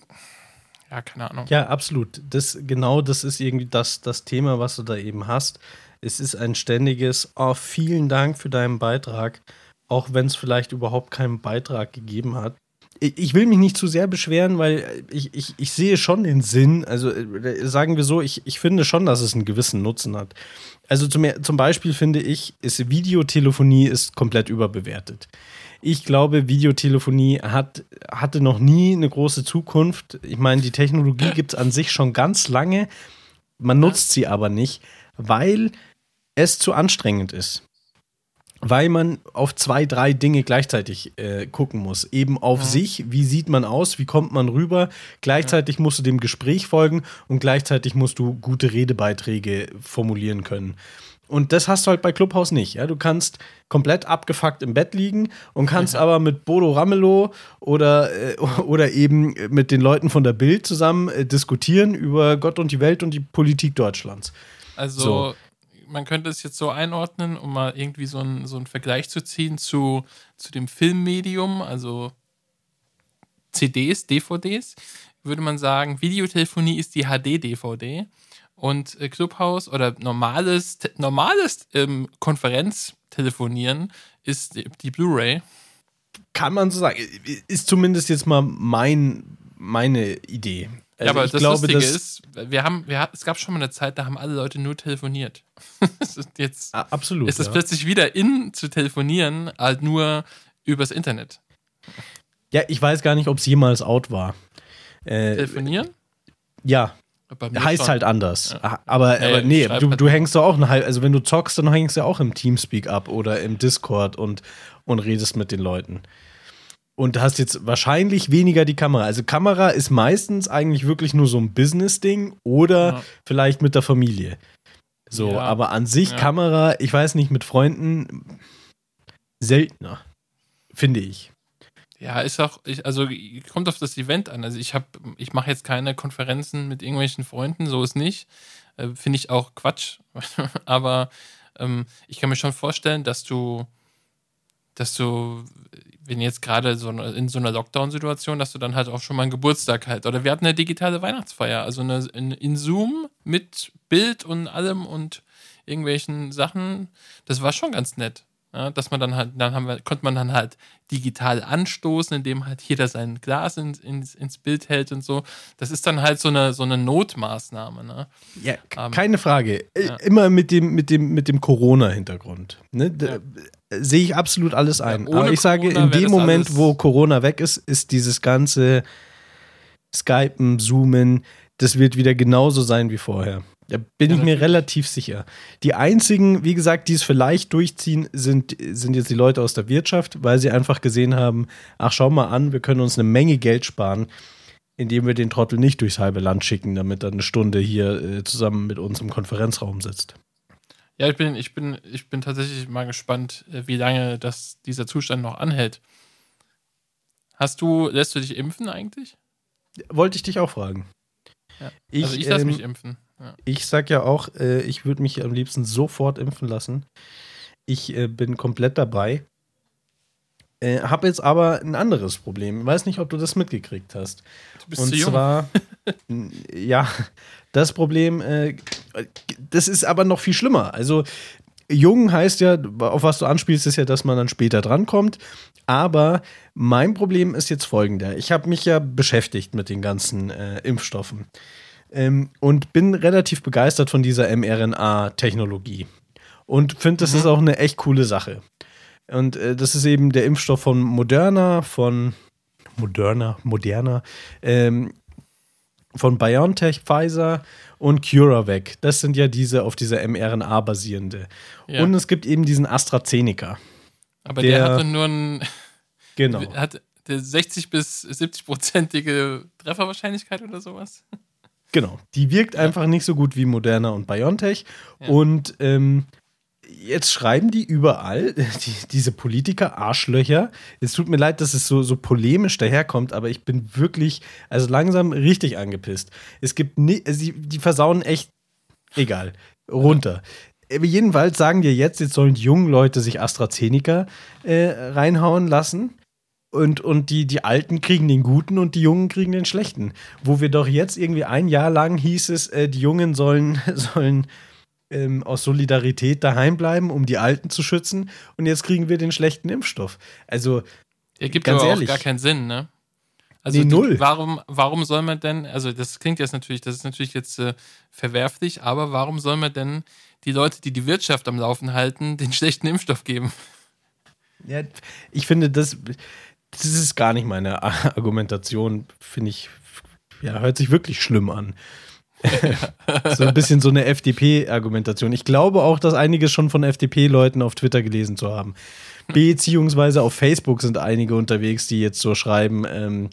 ja, keine Ahnung. Ja, absolut. Das, genau das ist irgendwie das, das Thema, was du da eben hast. Es ist ein ständiges, oh, vielen Dank für deinen Beitrag, auch wenn es vielleicht überhaupt keinen Beitrag gegeben hat. Ich will mich nicht zu sehr beschweren, weil ich, ich, ich sehe schon den Sinn. Also äh, sagen wir so, ich, ich finde schon, dass es einen gewissen Nutzen hat. Also zum, zum Beispiel finde ich, ist Videotelefonie ist komplett überbewertet. Ich glaube, Videotelefonie hat, hatte noch nie eine große Zukunft. Ich meine, die Technologie gibt es an sich schon ganz lange. Man nutzt sie aber nicht, weil es zu anstrengend ist weil man auf zwei, drei Dinge gleichzeitig äh, gucken muss. Eben auf ja. sich, wie sieht man aus, wie kommt man rüber. Gleichzeitig ja. musst du dem Gespräch folgen und gleichzeitig musst du gute Redebeiträge formulieren können. Und das hast du halt bei Clubhouse nicht. Ja? Du kannst komplett abgefuckt im Bett liegen und kannst ja. aber mit Bodo Ramelow oder, äh, <laughs> oder eben mit den Leuten von der Bild zusammen äh, diskutieren über Gott und die Welt und die Politik Deutschlands. Also so man könnte es jetzt so einordnen, um mal irgendwie so einen, so einen Vergleich zu ziehen zu, zu dem Filmmedium, also CDs, DVDs, würde man sagen, Videotelefonie ist die HD-DVD und äh, Clubhouse oder normales, normales ähm, Konferenztelefonieren ist die, die Blu-ray. Kann man so sagen. Ist zumindest jetzt mal mein, meine Idee. Also ja, aber das glaube, Lustige ist, wir haben, wir, es gab schon mal eine Zeit, da haben alle Leute nur telefoniert. <laughs> jetzt ah, absolut. Ist es ja. plötzlich wieder in zu telefonieren, halt nur übers Internet. Ja, ich weiß gar nicht, ob es jemals out war. Äh, telefonieren? Ja. Heißt schon. halt anders. Ja. Aber, nee, aber nee, du, halt du hängst doch auch also wenn du zockst, dann hängst du ja auch im Teamspeak ab oder im Discord und, und redest mit den Leuten und hast jetzt wahrscheinlich weniger die Kamera. Also Kamera ist meistens eigentlich wirklich nur so ein Business-Ding oder ja. vielleicht mit der Familie. So, ja. aber an sich ja. Kamera, ich weiß nicht, mit Freunden seltener, finde ich. Ja, ist auch, ich, also kommt auf das Event an. Also ich habe, ich mache jetzt keine Konferenzen mit irgendwelchen Freunden, so ist nicht. Äh, finde ich auch Quatsch. <laughs> aber ähm, ich kann mir schon vorstellen, dass du, dass du wenn jetzt gerade so in so einer Lockdown-Situation, dass du dann halt auch schon mal einen Geburtstag halt. Oder wir hatten eine digitale Weihnachtsfeier, also eine, in, in Zoom mit Bild und allem und irgendwelchen Sachen. Das war schon ganz nett. Ja, dass man dann halt, dann haben wir, konnte man dann halt digital anstoßen, indem halt jeder sein Glas in, ins, ins Bild hält und so. Das ist dann halt so eine, so eine Notmaßnahme. Ne? Ja, um, keine Frage. Äh, ja. Immer mit dem, mit dem, mit dem Corona-Hintergrund. Ne? Ja sehe ich absolut alles ein. Ja, Aber ich sage, Corona in dem Moment, wo Corona weg ist, ist dieses ganze Skypen, Zoomen, das wird wieder genauso sein wie vorher. Da bin ja, ich mir relativ sicher. Die einzigen, wie gesagt, die es vielleicht durchziehen, sind, sind jetzt die Leute aus der Wirtschaft, weil sie einfach gesehen haben, ach schau mal an, wir können uns eine Menge Geld sparen, indem wir den Trottel nicht durchs halbe Land schicken, damit er eine Stunde hier äh, zusammen mit uns im Konferenzraum sitzt. Ja, ich bin, ich bin, ich bin tatsächlich mal gespannt, äh, wie lange das, dieser Zustand noch anhält. Hast du, lässt du dich impfen eigentlich? Wollte ich dich auch fragen. Ja. Ich, also ich lasse ähm, mich impfen. Ja. Ich sag ja auch, äh, ich würde mich am liebsten sofort impfen lassen. Ich äh, bin komplett dabei. Äh, habe jetzt aber ein anderes Problem. Ich weiß nicht, ob du das mitgekriegt hast. Du bist Und zu jung. zwar, <laughs> ja, das Problem, äh, das ist aber noch viel schlimmer. Also, jung heißt ja, auf was du anspielst, ist ja, dass man dann später drankommt. Aber mein Problem ist jetzt folgender. Ich habe mich ja beschäftigt mit den ganzen äh, Impfstoffen ähm, und bin relativ begeistert von dieser mRNA-Technologie und finde, das mhm. ist auch eine echt coole Sache. Und äh, das ist eben der Impfstoff von Moderna, von Moderna, Moderna, ähm, von BioNTech, Pfizer und CuraVac. Das sind ja diese auf dieser mRNA basierende. Ja. Und es gibt eben diesen AstraZeneca. Aber der, der hatte nur ein. <laughs> Genau. <laughs> Hat der 60 bis 70-prozentige Trefferwahrscheinlichkeit oder sowas? Genau. Die wirkt ja. einfach nicht so gut wie Moderna und BioNTech. Ja. Und ähm, jetzt schreiben die überall, <laughs> die, diese Politiker, Arschlöcher. Es tut mir leid, dass es so, so polemisch daherkommt, aber ich bin wirklich, also langsam richtig angepisst. Es gibt, nie, also die, versauen echt, egal, runter. Aber jedenfalls sagen dir jetzt, jetzt sollen die jungen Leute sich AstraZeneca äh, reinhauen lassen. Und, und die, die Alten kriegen den Guten und die Jungen kriegen den Schlechten. Wo wir doch jetzt irgendwie ein Jahr lang hieß es, äh, die Jungen sollen, <laughs> sollen ähm, aus Solidarität daheim bleiben, um die Alten zu schützen. Und jetzt kriegen wir den schlechten Impfstoff. Also, ergibt ganz aber ehrlich, auch gar keinen Sinn, ne? Also nee, null. Die, warum, warum soll man denn, also das klingt jetzt natürlich, das ist natürlich jetzt äh, verwerflich, aber warum soll man denn die Leute, die die Wirtschaft am Laufen halten, <laughs> den schlechten Impfstoff geben? Ja, ich finde, das, das ist gar nicht meine Argumentation, finde ich, ja, hört sich wirklich schlimm an. <laughs> so ein bisschen so eine FDP-Argumentation. Ich glaube auch, dass einige schon von FDP-Leuten auf Twitter gelesen zu haben. Beziehungsweise auf Facebook sind einige unterwegs, die jetzt so schreiben, ähm,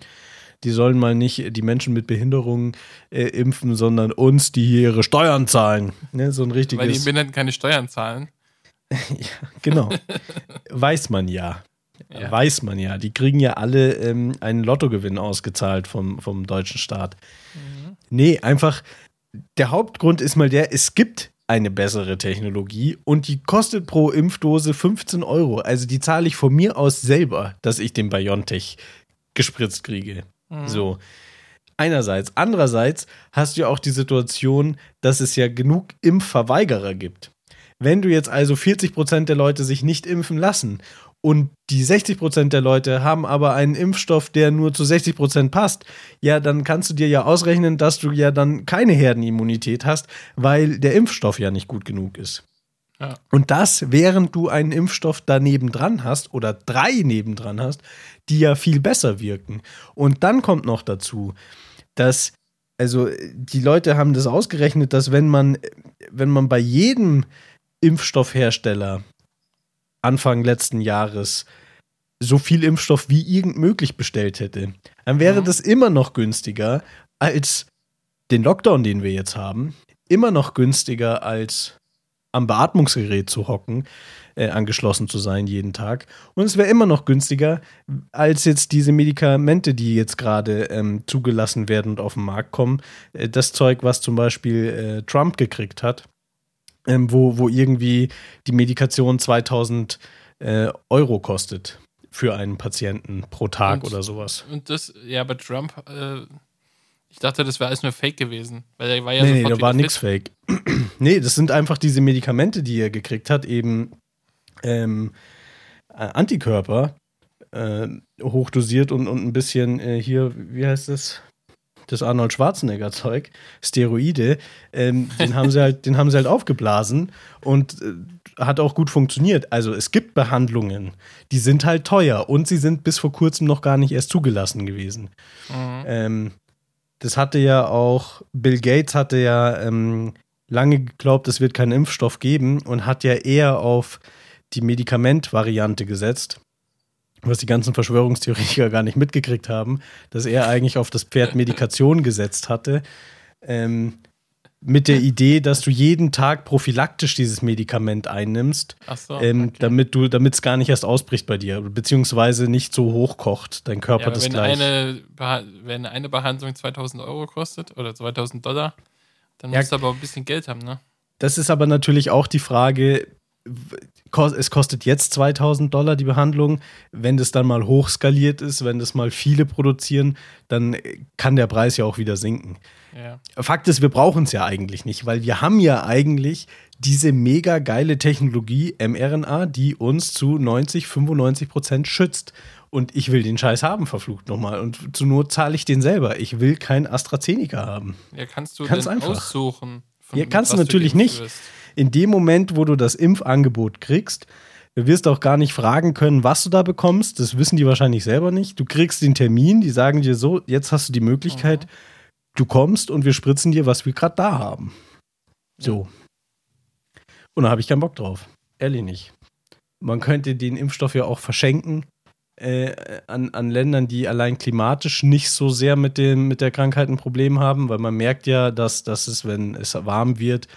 die sollen mal nicht die Menschen mit Behinderungen äh, impfen, sondern uns, die hier ihre Steuern zahlen. Ne, so ein richtiges. Weil die Behinderten keine Steuern zahlen. <laughs> ja, genau. Weiß man ja. ja. Weiß man ja. Die kriegen ja alle ähm, einen Lottogewinn ausgezahlt vom, vom deutschen Staat. Mhm. Nee, einfach, der Hauptgrund ist mal der, es gibt eine bessere Technologie und die kostet pro Impfdose 15 Euro. Also die zahle ich von mir aus selber, dass ich den BioNTech gespritzt kriege. Mhm. So. Einerseits. Andererseits hast du ja auch die Situation, dass es ja genug Impfverweigerer gibt. Wenn du jetzt also 40 Prozent der Leute sich nicht impfen lassen und die 60 Prozent der Leute haben aber einen Impfstoff, der nur zu 60 Prozent passt, ja, dann kannst du dir ja ausrechnen, dass du ja dann keine Herdenimmunität hast, weil der Impfstoff ja nicht gut genug ist. Ja. Und das, während du einen Impfstoff daneben dran hast oder drei nebendran hast, die ja viel besser wirken. Und dann kommt noch dazu, dass, also die Leute haben das ausgerechnet, dass wenn man, wenn man bei jedem Impfstoffhersteller Anfang letzten Jahres so viel Impfstoff wie irgend möglich bestellt hätte, dann wäre mhm. das immer noch günstiger als den Lockdown, den wir jetzt haben, immer noch günstiger als am Beatmungsgerät zu hocken, äh, angeschlossen zu sein jeden Tag. Und es wäre immer noch günstiger als jetzt diese Medikamente, die jetzt gerade ähm, zugelassen werden und auf den Markt kommen. Äh, das Zeug, was zum Beispiel äh, Trump gekriegt hat, ähm, wo, wo irgendwie die Medikation 2000 äh, Euro kostet für einen Patienten pro Tag und, oder sowas. Und das, ja, bei Trump, äh, ich dachte, das wäre alles nur Fake gewesen. Weil er war ja nee, nee, da war nichts Fake. <clears throat> nee, das sind einfach diese Medikamente, die er gekriegt hat, eben ähm, Antikörper, äh, hochdosiert und, und ein bisschen äh, hier, wie heißt das? Das Arnold Schwarzenegger Zeug, Steroide, ähm, den haben sie halt, den haben sie halt aufgeblasen und äh, hat auch gut funktioniert. Also es gibt Behandlungen, die sind halt teuer und sie sind bis vor kurzem noch gar nicht erst zugelassen gewesen. Mhm. Ähm, das hatte ja auch, Bill Gates hatte ja ähm, lange geglaubt, es wird keinen Impfstoff geben und hat ja eher auf die Medikamentvariante gesetzt was die ganzen Verschwörungstheoretiker gar nicht mitgekriegt haben, dass er eigentlich auf das Pferd Medikation gesetzt hatte. Ähm, mit der Idee, dass du jeden Tag prophylaktisch dieses Medikament einnimmst, so, ähm, okay. damit du, damit es gar nicht erst ausbricht bei dir, beziehungsweise nicht so hoch kocht, dein Körper ja, das wenn gleich. Eine, wenn eine Behandlung 2000 Euro kostet oder 2000 Dollar, dann ja, musst du aber ein bisschen Geld haben, ne? Das ist aber natürlich auch die Frage, es kostet jetzt 2000 Dollar die Behandlung. Wenn das dann mal hochskaliert ist, wenn das mal viele produzieren, dann kann der Preis ja auch wieder sinken. Ja. Fakt ist, wir brauchen es ja eigentlich nicht, weil wir haben ja eigentlich diese mega geile Technologie mRNA, die uns zu 90, 95 Prozent schützt. Und ich will den Scheiß haben, verflucht nochmal. Und zur Not zahle ich den selber. Ich will kein AstraZeneca haben. Ja, kannst du Ganz denn einfach. aussuchen? von Ja, kannst du natürlich geimpft nicht. wirst? In dem Moment, wo du das Impfangebot kriegst, du wirst auch gar nicht fragen können, was du da bekommst. Das wissen die wahrscheinlich selber nicht. Du kriegst den Termin, die sagen dir so, jetzt hast du die Möglichkeit, du kommst und wir spritzen dir, was wir gerade da haben. So. Und da habe ich keinen Bock drauf. Ehrlich nicht. Man könnte den Impfstoff ja auch verschenken äh, an, an Ländern, die allein klimatisch nicht so sehr mit, dem, mit der Krankheit ein Problem haben, weil man merkt ja, dass, dass es, wenn es warm wird,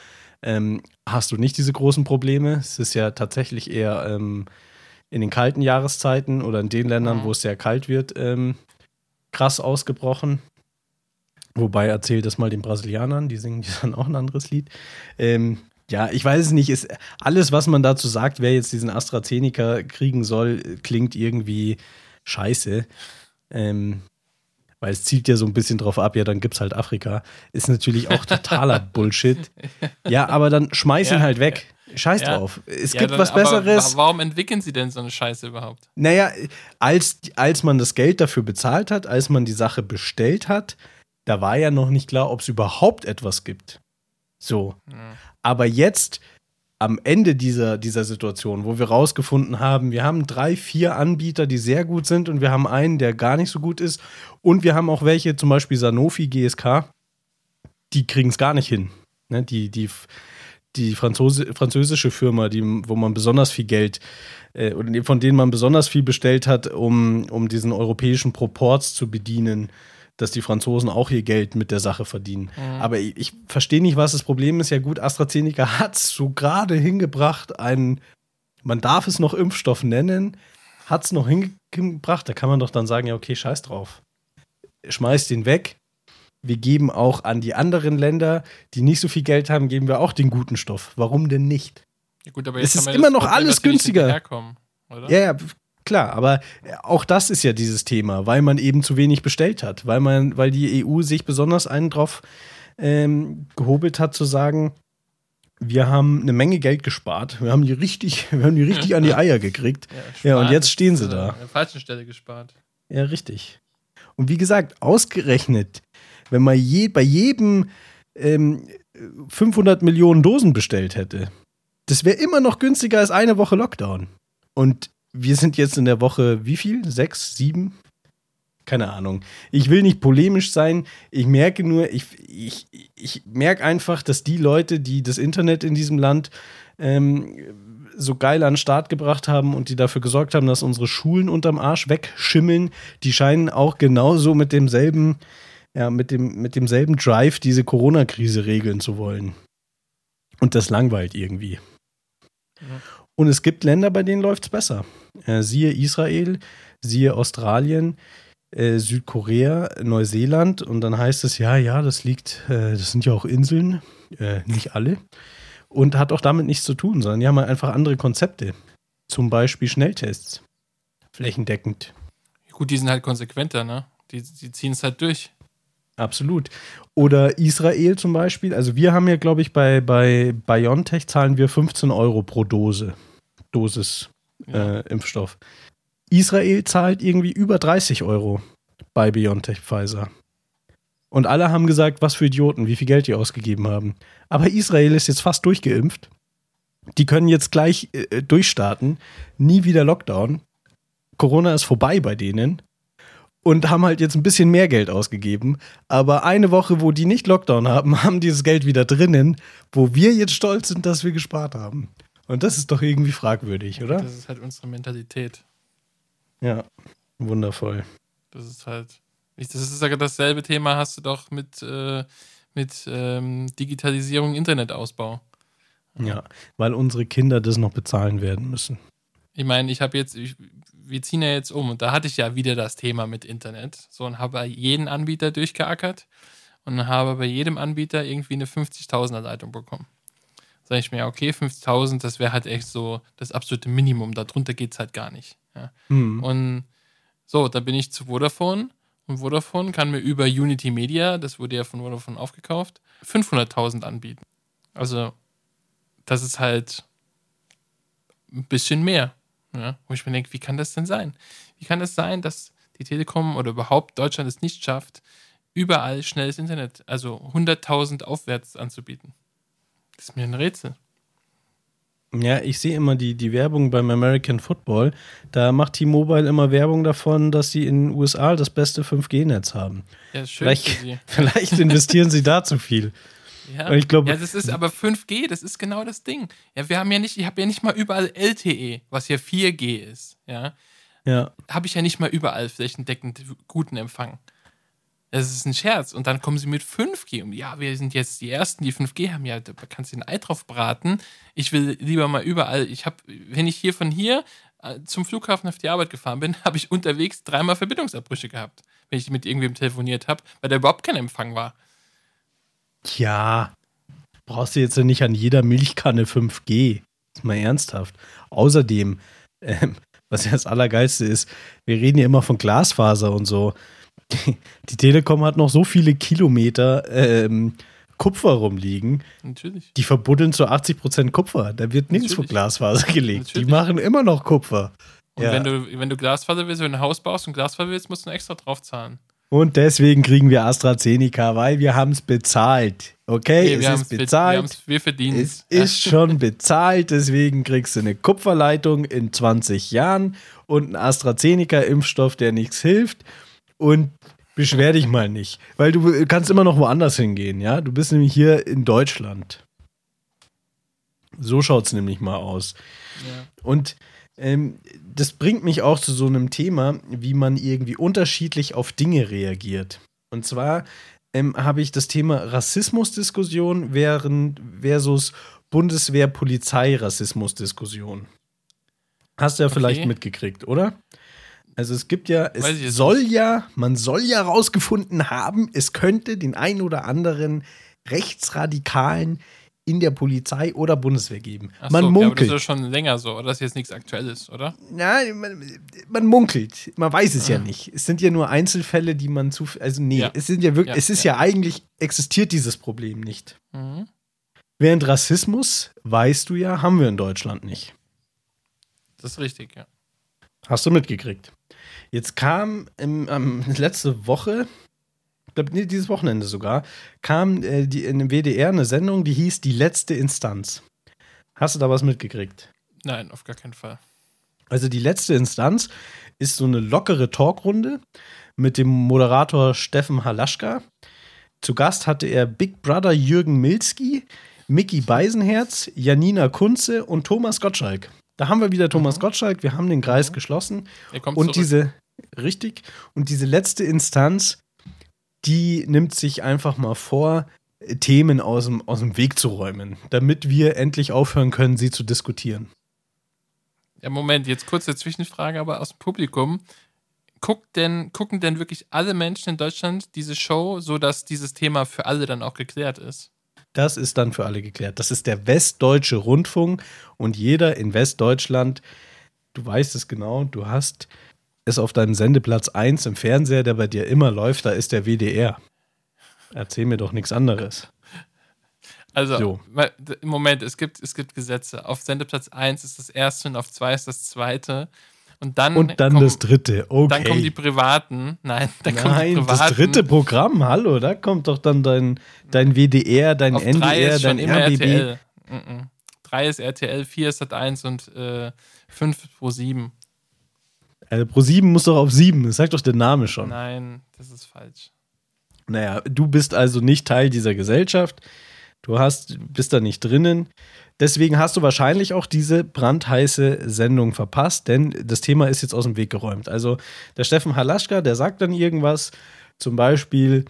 ähm, hast du nicht diese großen Probleme. Es ist ja tatsächlich eher ähm, in den kalten Jahreszeiten oder in den Ländern, Mhm. wo es sehr kalt wird, ähm, krass ausgebrochen. Wobei erzählt das mal den Brasilianern, die singen <laughs> dann auch ein anderes Lied. Ähm, ja, ich weiß es nicht. Ist, alles, was man dazu sagt, wer jetzt diesen AstraZeneca kriegen soll, klingt irgendwie scheiße. Ähm, weil es zielt ja so ein bisschen drauf ab, ja, dann gibt's halt Afrika. Ist natürlich auch totaler <laughs> Bullshit. Ja, aber dann schmeiß ihn Ja. halt weg. Scheiß Ja. drauf. Es Ja, gibt dann- was Besseres. wa- Warum entwickeln sie denn so eine Scheiße überhaupt? Naja, als, als man das Geld dafür bezahlt hat, als man die Sache bestellt hat, da war ja noch nicht klar, ob es überhaupt etwas gibt. So. Aber jetzt, am Ende dieser, dieser Situation, wo wir rausgefunden haben, wir haben drei, vier Anbieter, die sehr gut sind und wir haben einen, der gar nicht so gut ist und wir haben auch welche, zum Beispiel Sanofi, GSK, die kriegen es gar nicht hin. Ne? Die, die, die Franzose, französische Firma, die, wo man besonders viel Geld äh, von denen man besonders viel bestellt hat, um, um diesen europäischen Proports zu bedienen, dass die Franzosen auch ihr Geld mit der Sache verdienen. Aber ich, ich verstehe nicht, was das Problem ist. Ja gut, AstraZeneca <laughs> hat es so gerade hingebracht, einen, man darf es noch Impfstoff nennen, hat es noch hingebracht, da kann man doch dann sagen, ja okay, scheiß drauf. Schmeiß den weg. Wir geben auch an die anderen Länder, die nicht so viel Geld haben, geben wir auch den guten Stoff. Warum denn nicht? Ja, gut, aber Es haben ist immer noch alles günstiger. hinterherkommen, Oder? Ja, ja, klar, aber auch das ist ja dieses Thema, weil man eben zu wenig bestellt hat, weil man, weil die EU sich besonders einen drauf ähm, gehobelt hat zu sagen, wir haben eine Menge Geld gespart, wir haben die richtig, <laughs> wir haben die richtig an die Eier gekriegt. Ja, und sparen jetzt stehen sie äh, da. An der falschen Stelle gespart. Ja, richtig. Und wie gesagt, ausgerechnet, wenn man je, bei jedem ähm, 500 Millionen Dosen bestellt hätte, das wäre immer noch günstiger als eine Woche Lockdown. Und wir sind jetzt in der Woche, wie viel? Sechs, sieben? Keine Ahnung. Ich will nicht polemisch sein. Ich merke nur, ich, ich, ich merke einfach, dass die Leute, die das Internet in diesem Land ähm, so geil an den Start gebracht haben und die dafür gesorgt haben, dass unsere Schulen unterm Arsch wegschimmeln, die scheinen auch genauso mit demselben, ja, mit dem, mit demselben Drive diese Corona-Krise regeln zu wollen. Und das langweilt irgendwie. Und es gibt Länder, bei denen läuft es besser. Äh, siehe Israel, siehe Australien, äh, Südkorea, Neuseeland. Und dann heißt es, ja, ja, das liegt, äh, das sind ja auch Inseln, nicht alle. Und hat auch damit nichts zu tun, sondern die haben halt einfach andere Konzepte. Zum Beispiel Schnelltests. Flächendeckend. Gut, die sind halt konsequenter, ne? Die, die ziehen es halt durch. Absolut. Oder Israel zum Beispiel. Also wir haben ja, glaube ich, bei, bei BioNTech zahlen wir 15 Euro pro Dose. Dosis Ja. äh, Impfstoff. Israel zahlt irgendwie über 30 Euro bei BioNTech Pfizer. Und alle haben gesagt, was für Idioten, wie viel Geld die ausgegeben haben. Aber Israel ist jetzt fast durchgeimpft. Die können jetzt gleich äh, durchstarten. Nie wieder Lockdown. Corona ist vorbei bei denen. Und haben halt jetzt ein bisschen mehr Geld ausgegeben. Aber eine Woche, wo die nicht Lockdown haben, <laughs> haben dieses Geld wieder drinnen, wo wir jetzt stolz sind, dass wir gespart haben. Und das ist doch irgendwie fragwürdig, oder? Das ist halt unsere Mentalität. Ja, wundervoll. Das ist halt. Das ist sogar dasselbe Thema hast du doch mit, äh, mit ähm, Digitalisierung, Internetausbau. Ja, weil unsere Kinder das noch bezahlen werden müssen. Ich meine, ich habe jetzt, ich, wir ziehen ja jetzt um und da hatte ich ja wieder das Thema mit Internet. So und habe bei jeden Anbieter durchgeackert und habe bei jedem Anbieter irgendwie eine 50.000er Leitung bekommen. Sag ich mir, okay, 50.000, das wäre halt echt so das absolute Minimum. Darunter geht es halt gar nicht. Ja. Hm. Und so, dann bin ich zu Vodafone und Vodafone kann mir über Unity Media, das wurde ja von Vodafone aufgekauft, 500.000 anbieten. Also das ist halt ein bisschen mehr. Ja? Wo ich mir denke, wie kann das denn sein? Wie kann es das sein, dass die Telekom oder überhaupt Deutschland es nicht schafft, überall schnelles Internet, also 100.000 aufwärts anzubieten? Das ist mir ein Rätsel. Ja, ich sehe immer die, die Werbung beim American Football. Da macht T-Mobile immer Werbung davon, dass sie in den USA das beste 5G-Netz haben. Ja, schön vielleicht, <laughs> vielleicht investieren sie da zu viel. <laughs> Ja, ich glaub, ja, das ist aber 5G, das ist genau das Ding. Ja, wir haben ja nicht, ich habe ja nicht mal überall LTE, was ja 4G ist. Ja. Ja. Habe ich ja nicht mal überall flächendeckend guten Empfang. Das ist ein Scherz. Und dann kommen sie mit 5G um. Ja, wir sind jetzt die Ersten, die 5G haben. Ja, da kannst du ein Ei drauf braten. Ich will lieber mal überall. Ich habe, wenn ich hier von hier äh, zum Flughafen auf die Arbeit gefahren bin, <laughs> habe ich unterwegs dreimal Verbindungsabbrüche gehabt, wenn ich mit irgendwem telefoniert habe, weil da überhaupt kein Empfang war. Tja, brauchst du jetzt ja nicht an jeder Milchkanne 5G. ist mal ernsthaft. Außerdem, ähm, <laughs> was ja das Allergeilste ist, wir reden ja immer von Glasfaser und so <laughs> die, Telekom hat noch so viele Kilometer ähm, Kupfer rumliegen. Natürlich. Die verbuddeln zu 80% Kupfer. Da wird nichts von Glasfaser gelegt. Natürlich. Die machen immer noch Kupfer. Und ja. wenn, du, wenn du Glasfaser willst, wenn du ein Haus baust und Glasfaser willst, musst du extra drauf zahlen. Und deswegen kriegen wir AstraZeneca, weil wir haben es bezahlt. Okay, nee, es ist bezahlt. Wir, wir verdienen es. ist schon bezahlt, deswegen kriegst du eine Kupferleitung in 20 Jahren und einen AstraZeneca-Impfstoff, der nichts hilft und beschwer dich mal nicht. Weil du kannst immer noch woanders hingehen, ja? Du bist nämlich hier in Deutschland. So schaut es nämlich mal aus. Ja. Und ähm, das bringt mich auch zu so einem Thema, wie man irgendwie unterschiedlich auf Dinge reagiert. Und zwar ähm, habe ich das Thema Rassismusdiskussion versus Bundeswehr-Polizei-Rassismusdiskussion. Hast du ja okay. vielleicht mitgekriegt, oder? Also es gibt ja, es soll nicht. ja, man soll ja rausgefunden haben, es könnte den ein oder anderen Rechtsradikalen in der Polizei oder Bundeswehr geben. Ach man so, munkelt. Ja, das ist schon länger so, oder? Das ist jetzt nichts Aktuelles, oder? Nein, man, man, munkelt. Man weiß es ja. ja nicht. Es sind ja nur Einzelfälle, die man zu. Also, nee, ja. es sind ja wirklich, ja, es ist ja. eigentlich, existiert dieses Problem nicht. Mhm. Während Rassismus, weißt du ja, haben wir in Deutschland nicht. Das ist richtig, ja. Hast du mitgekriegt? Jetzt kam im, ähm, <laughs> letzte Woche, ich glaube, nee, dieses Wochenende sogar, kam äh, die, in dem WDR eine Sendung, die hieß Die letzte Instanz. Hast du da was mitgekriegt? Nein, auf gar keinen Fall. Also die letzte Instanz ist so eine lockere Talkrunde mit dem Moderator Steffen Halaschka. Zu Gast hatte er Big Brother Jürgen Milski, Mickey Beisenherz, Janina Kunze und Thomas Gottschalk. Da haben wir wieder Thomas mhm. Gottschalk, wir haben den Kreis mhm. geschlossen. und zurück. diese, richtig, und diese letzte Instanz, die nimmt sich einfach mal vor, Themen aus dem, aus dem Weg zu räumen, damit wir endlich aufhören können, sie zu diskutieren. Ja, Moment, jetzt kurze Zwischenfrage, aber aus dem Publikum. Guckt denn, gucken denn wirklich alle Menschen in Deutschland diese Show, sodass dieses Thema für alle dann auch geklärt ist? Das ist dann für alle geklärt. Das ist der Westdeutsche Rundfunk und jeder in Westdeutschland, du weißt es genau, du hast es auf deinem Sendeplatz 1 im Fernseher, der bei dir immer läuft, da ist der WDR. Erzähl mir doch nichts anderes. Also, so. im Moment, es gibt, es gibt Gesetze. Auf Sendeplatz 1 ist das erste und auf 2 ist das zweite. Und dann, und dann kommen, das dritte, okay. Dann kommen die privaten. Nein, dann Nein, kommen die privaten. das dritte Programm, hallo, da kommt doch dann dein, dein WDR, dein Auf NDR, drei ist dein schon immer RBB. RTL. Mm -mm. Drei ist RTL, vier ist Sat 1 und äh, fünf pro 7. Also pro 7 muss doch auf 7, das sagt doch der Name schon. Nein, das ist falsch. Naja, du bist also nicht Teil dieser Gesellschaft. Du hast, bist da nicht drinnen. Deswegen hast du wahrscheinlich auch diese brandheiße Sendung verpasst, denn das Thema ist jetzt aus dem Weg geräumt. Also der Steffen Halaschka, der sagt dann irgendwas, zum Beispiel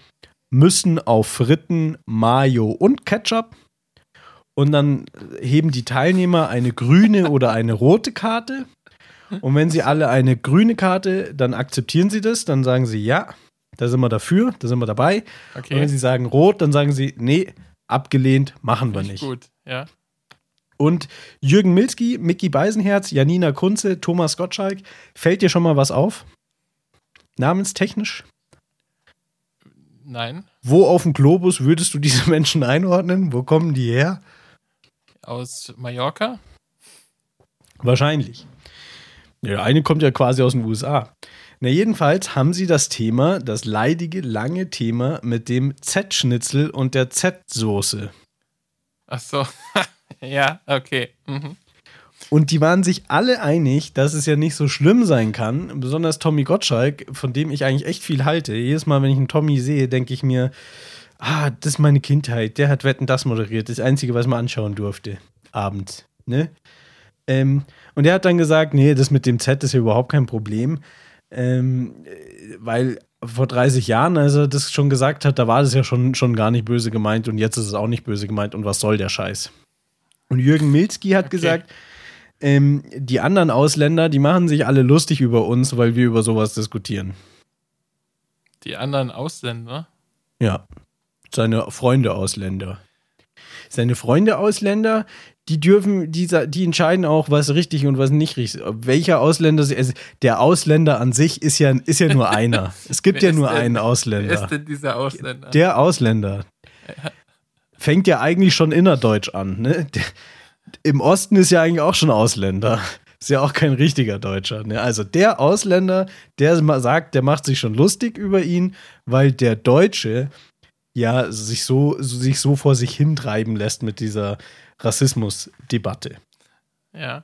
müssen auf Fritten Mayo und Ketchup. Und dann heben die Teilnehmer eine grüne oder eine rote Karte. Und wenn sie alle eine grüne Karte, dann akzeptieren sie das, dann sagen sie ja, da sind wir dafür, da sind wir dabei. Okay. Und wenn sie sagen rot, dann sagen sie nee, abgelehnt, machen wir nicht. Gut, ja. Und Jürgen Milski, Mickey Beisenherz, Janina Kunze, Thomas Gottschalk. Fällt dir schon mal was auf? Namenstechnisch? Nein. Wo auf dem Globus würdest du diese Menschen einordnen? Wo kommen die her? aus Mallorca? Wahrscheinlich. Ja, der eine kommt ja quasi aus den USA. Na, jedenfalls haben sie das Thema, das leidige, lange Thema mit dem Z-Schnitzel und der Z-Soße. Ach so. <laughs> ja, okay. Mhm. Und die waren sich alle einig, dass es ja nicht so schlimm sein kann. Besonders Tommy Gottschalk, von dem ich eigentlich echt viel halte. Jedes Mal, wenn ich einen Tommy sehe, denke ich mir, ah, das ist meine Kindheit. Der hat Wetten das moderiert. Das Einzige, was man anschauen durfte. Abends. Ne? Ähm, und er hat dann gesagt, nee, das mit dem Z ist ja überhaupt kein Problem. Ähm, weil vor 30 Jahren, als er das schon gesagt hat, da war das ja schon, schon gar nicht böse gemeint und jetzt ist es auch nicht böse gemeint und was soll der Scheiß? Und Jürgen Milzki hat okay. gesagt, ähm, die anderen Ausländer, die machen sich alle lustig über uns, weil wir über sowas diskutieren. Die anderen Ausländer? Ja. Seine Freunde Ausländer. Seine Freunde Ausländer, die dürfen, die, die entscheiden auch, was richtig und was nicht richtig ist. Welcher Ausländer, also der Ausländer an sich ist ja, ist ja nur einer. <laughs> Es gibt ja nur denn, einen Ausländer. Wer ist denn dieser Ausländer? Der Ausländer. Fängt ja eigentlich schon innerdeutsch an. Ne? Der, Im Osten ist ja eigentlich auch schon Ausländer. Ist ja auch kein richtiger Deutscher. Ne? Also der Ausländer, der sagt, der macht sich schon lustig über ihn, weil der Deutsche ja sich so, sich so vor sich hintreiben lässt mit dieser Rassismusdebatte. Ja.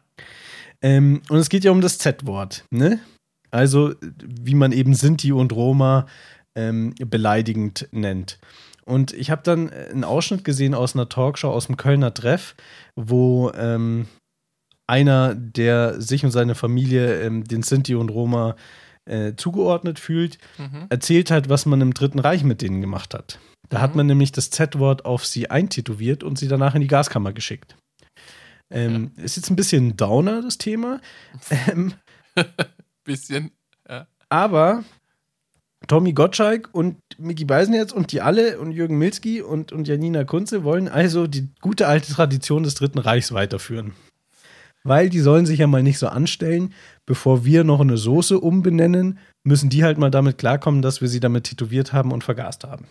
Ähm, und es geht ja um das Z-Wort, ne? Also, wie man eben Sinti und Roma ähm, beleidigend nennt. Und ich habe dann einen Ausschnitt gesehen aus einer Talkshow aus dem Kölner Treff, wo ähm, einer, der sich und seine Familie ähm, den Sinti und Roma äh, zugeordnet fühlt, mhm. erzählt hat, was man im Dritten Reich mit denen gemacht hat. Da mhm. hat man nämlich das Z-Wort auf sie eintätowiert und sie danach in die Gaskammer geschickt. Ähm, ja. Ist jetzt ein bisschen Downer, das Thema. <laughs> Ähm, bisschen, ja. Aber Tommy Gottschalk und Micky Beisenherz und die alle und Jürgen Milski und, und Janina Kunze wollen also die gute alte Tradition des Dritten Reichs weiterführen. Weil die sollen sich ja mal nicht so anstellen, bevor wir noch eine Soße umbenennen, müssen die halt mal damit klarkommen, dass wir sie damit tätowiert haben und vergast haben.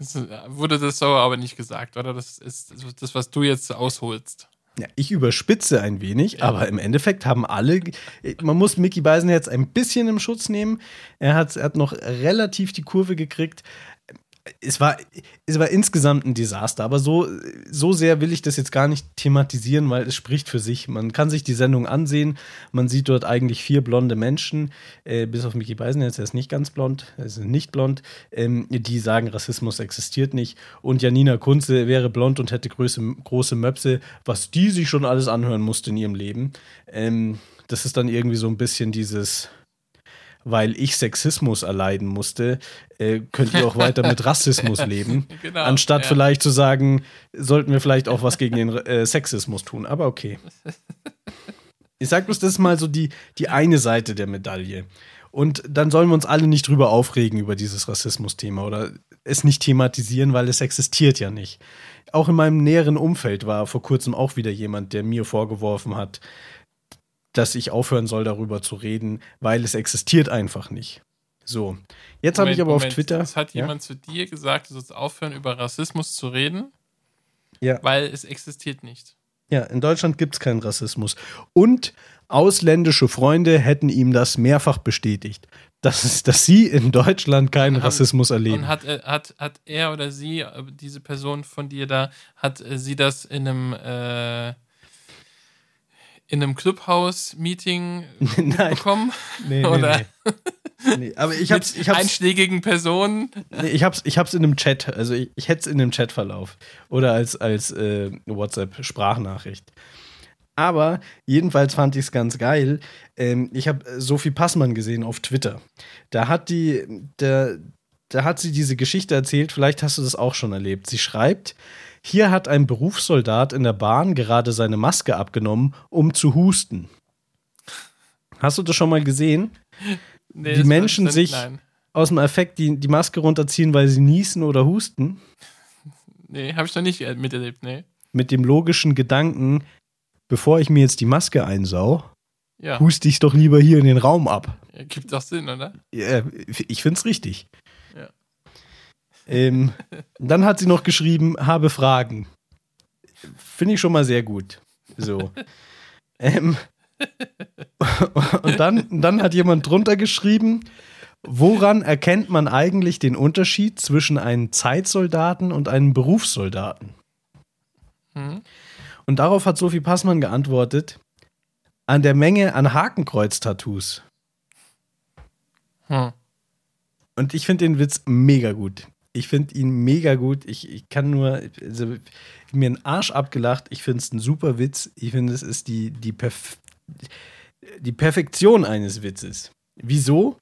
Das wurde das so aber nicht gesagt, oder? Das ist das, was du jetzt ausholst. Ja, ich überspitze ein wenig, ja. aber im Endeffekt haben alle, man muss Mickey Beisen jetzt ein bisschen im Schutz nehmen. Er hat, er hat noch relativ die Kurve gekriegt es war, es war insgesamt ein Desaster, aber so, so sehr will ich das jetzt gar nicht thematisieren, weil es spricht für sich. Man kann sich die Sendung ansehen, man sieht dort eigentlich vier blonde Menschen, äh, bis auf Mickey Beisen, er ist nicht ganz blond, er ist nicht blond, ähm, die sagen, Rassismus existiert nicht. Und Janina Kunze wäre blond und hätte große, große Möpse, was die sich schon alles anhören musste in ihrem Leben. Ähm, das ist dann irgendwie so ein bisschen dieses weil ich Sexismus erleiden musste, äh, könnt ihr auch weiter mit Rassismus <laughs> leben. Genau, anstatt ja. vielleicht zu sagen, sollten wir vielleicht auch was gegen den äh, Sexismus tun. Aber okay. <laughs> Ich sag bloß, das ist mal so die, die eine Seite der Medaille. Und dann sollen wir uns alle nicht drüber aufregen über dieses Rassismus-Thema oder es nicht thematisieren, weil es existiert ja nicht. Auch in meinem näheren Umfeld war vor kurzem auch wieder jemand, der mir vorgeworfen hat, dass ich aufhören soll, darüber zu reden, weil es existiert einfach nicht. So, jetzt habe ich aber Moment, auf Twitter. Es hat ja? jemand zu dir gesagt, du sollst aufhören, über Rassismus zu reden, ja. weil es existiert nicht. Ja, in Deutschland gibt es keinen Rassismus. Und ausländische Freunde hätten ihm das mehrfach bestätigt, dass, dass sie in Deutschland keinen haben, Rassismus erleben. Und hat, hat, hat er oder sie, äh, diese Person von dir da, hat äh, sie das in einem äh, in einem Clubhouse-Meeting <laughs> bekommen? Nee, nee, Oder nee. nee. Aber ich hab's, ich hab's, einschlägigen Personen? Nee, ich hab's, ich hab's in einem Chat, also ich, ich hätte es in einem Chatverlauf oder als, als äh, WhatsApp-Sprachnachricht. Aber jedenfalls fand ich es ganz geil. Ähm, ich habe Sophie Passmann gesehen auf Twitter. Da hat die, der, da hat sie diese Geschichte erzählt, vielleicht hast du das auch schon erlebt. Sie schreibt, hier hat ein Berufssoldat in der Bahn gerade seine Maske abgenommen, um zu husten. Hast du das schon mal gesehen? <laughs> Nee, Wie Menschen sich nein. aus dem Effekt die, die Maske runterziehen, weil sie niesen oder husten? <laughs> Nee, habe ich noch nicht miterlebt, nee. Mit dem logischen Gedanken, bevor ich mir jetzt die Maske einsau, ja. huste ich doch lieber hier in den Raum ab. Ja, gibt doch Sinn, oder? Ja, ich finde es richtig. Ähm, dann hat sie noch geschrieben, habe Fragen. Finde ich schon mal sehr gut. So. <laughs> ähm, und dann, dann hat jemand drunter geschrieben, woran erkennt man eigentlich den Unterschied zwischen einem Zeitsoldaten und einem Berufssoldaten? Mhm. Und darauf hat Sophie Passmann geantwortet, an der Menge an Hakenkreuz-Tattoos. Hm. Und ich finde den Witz mega gut. Ich finde ihn mega gut. Ich, ich kann nur, also, mir einen Arsch abgelacht. Ich finde es ein super Witz. Ich finde, es ist die, die, Perf die Perfektion eines Witzes. Wieso?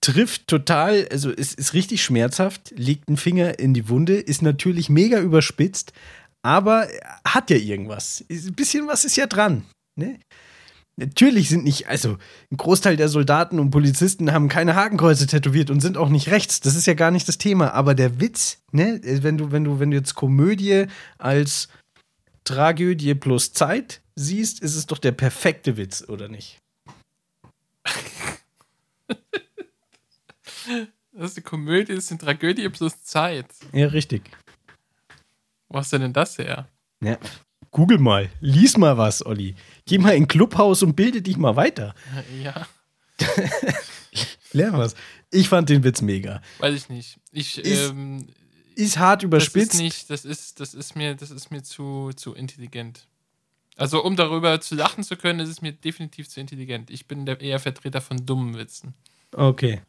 Trifft total, also es ist richtig schmerzhaft, legt einen Finger in die Wunde, ist natürlich mega überspitzt, aber hat ja irgendwas. Ein bisschen was ist ja dran. Ne? Natürlich sind nicht, also ein Großteil der Soldaten und Polizisten haben keine Hakenkreuze tätowiert und sind auch nicht rechts. Das ist ja gar nicht das Thema. Aber der Witz, ne, wenn du, wenn du, wenn du jetzt Komödie als Tragödie plus Zeit siehst, ist es doch der perfekte Witz, oder nicht? <laughs> das ist eine Komödie, das ist eine Tragödie plus Zeit. Ja, richtig. Wo hast du denn das her? Ja, Google mal, lies mal was, Olli. Geh mal in Clubhaus und bilde dich mal weiter. Ja. <laughs> Lern was. Ich fand den Witz mega. Weiß ich nicht. Ich, ist, ähm, ist hart überspitzt. Das ist nicht, das ist, das ist mir, das ist mir zu, zu intelligent. Also, um darüber zu lachen zu können, ist es mir definitiv zu intelligent. Ich bin der eher Vertreter von dummen Witzen. Okay.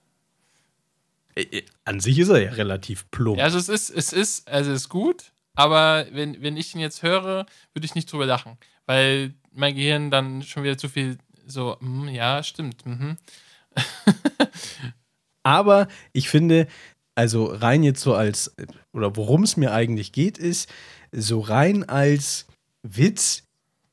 An sich ist er ja relativ plump. Ja, also es ist, es ist, also es ist gut, aber wenn, wenn ich ihn jetzt höre, würde ich nicht drüber lachen, weil mein Gehirn dann schon wieder zu viel so, mm, ja, stimmt. Mhm. <laughs> aber ich finde, also rein jetzt so als, oder worum es mir eigentlich geht, ist, so rein als Witz,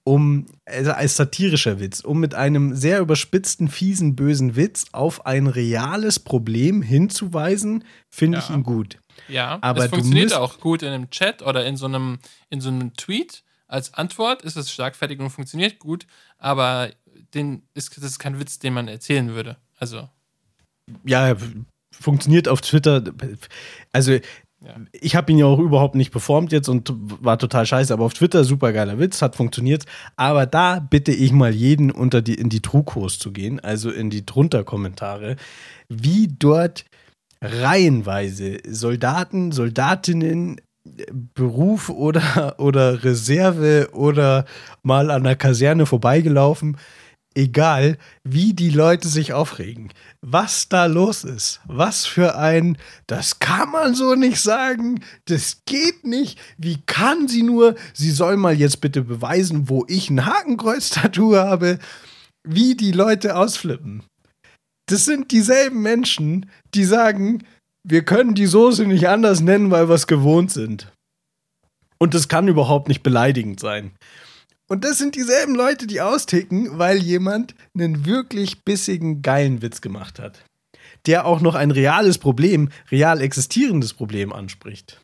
um, also als satirischer Witz, um mit einem sehr überspitzten, fiesen, bösen Witz auf ein reales Problem hinzuweisen, finde ja. ich ihn gut. Ja, aber es funktioniert auch gut in einem Chat oder in so einem, in so einem Tweet. Als Antwort ist es schlagfertig und funktioniert gut, aber den ist, das ist kein Witz, den man erzählen würde. Also. Ja, funktioniert auf Twitter. Also, ja. ich habe ihn ja auch überhaupt nicht performt jetzt und war total scheiße, aber auf Twitter super geiler Witz, hat funktioniert. Aber da bitte ich mal jeden unter die, in die Trugkurs zu gehen, also in die drunter Kommentare, wie dort reihenweise Soldaten, Soldatinnen, Beruf oder, <laughs> oder Reserve oder mal an der Kaserne vorbeigelaufen. Egal, wie die Leute sich aufregen, was da los ist, was für ein, das kann man so nicht sagen, das geht nicht, wie kann sie nur, sie soll mal jetzt bitte beweisen, wo ich ein Hakenkreuz-Tattoo habe, wie die Leute ausflippen. Das sind dieselben Menschen, die sagen, wir können die Soße nicht anders nennen, weil wir es gewohnt sind. Und das kann überhaupt nicht beleidigend sein. Und das sind dieselben Leute, die austicken, weil jemand einen wirklich bissigen, geilen Witz gemacht hat. Der auch noch ein reales Problem, real existierendes Problem anspricht.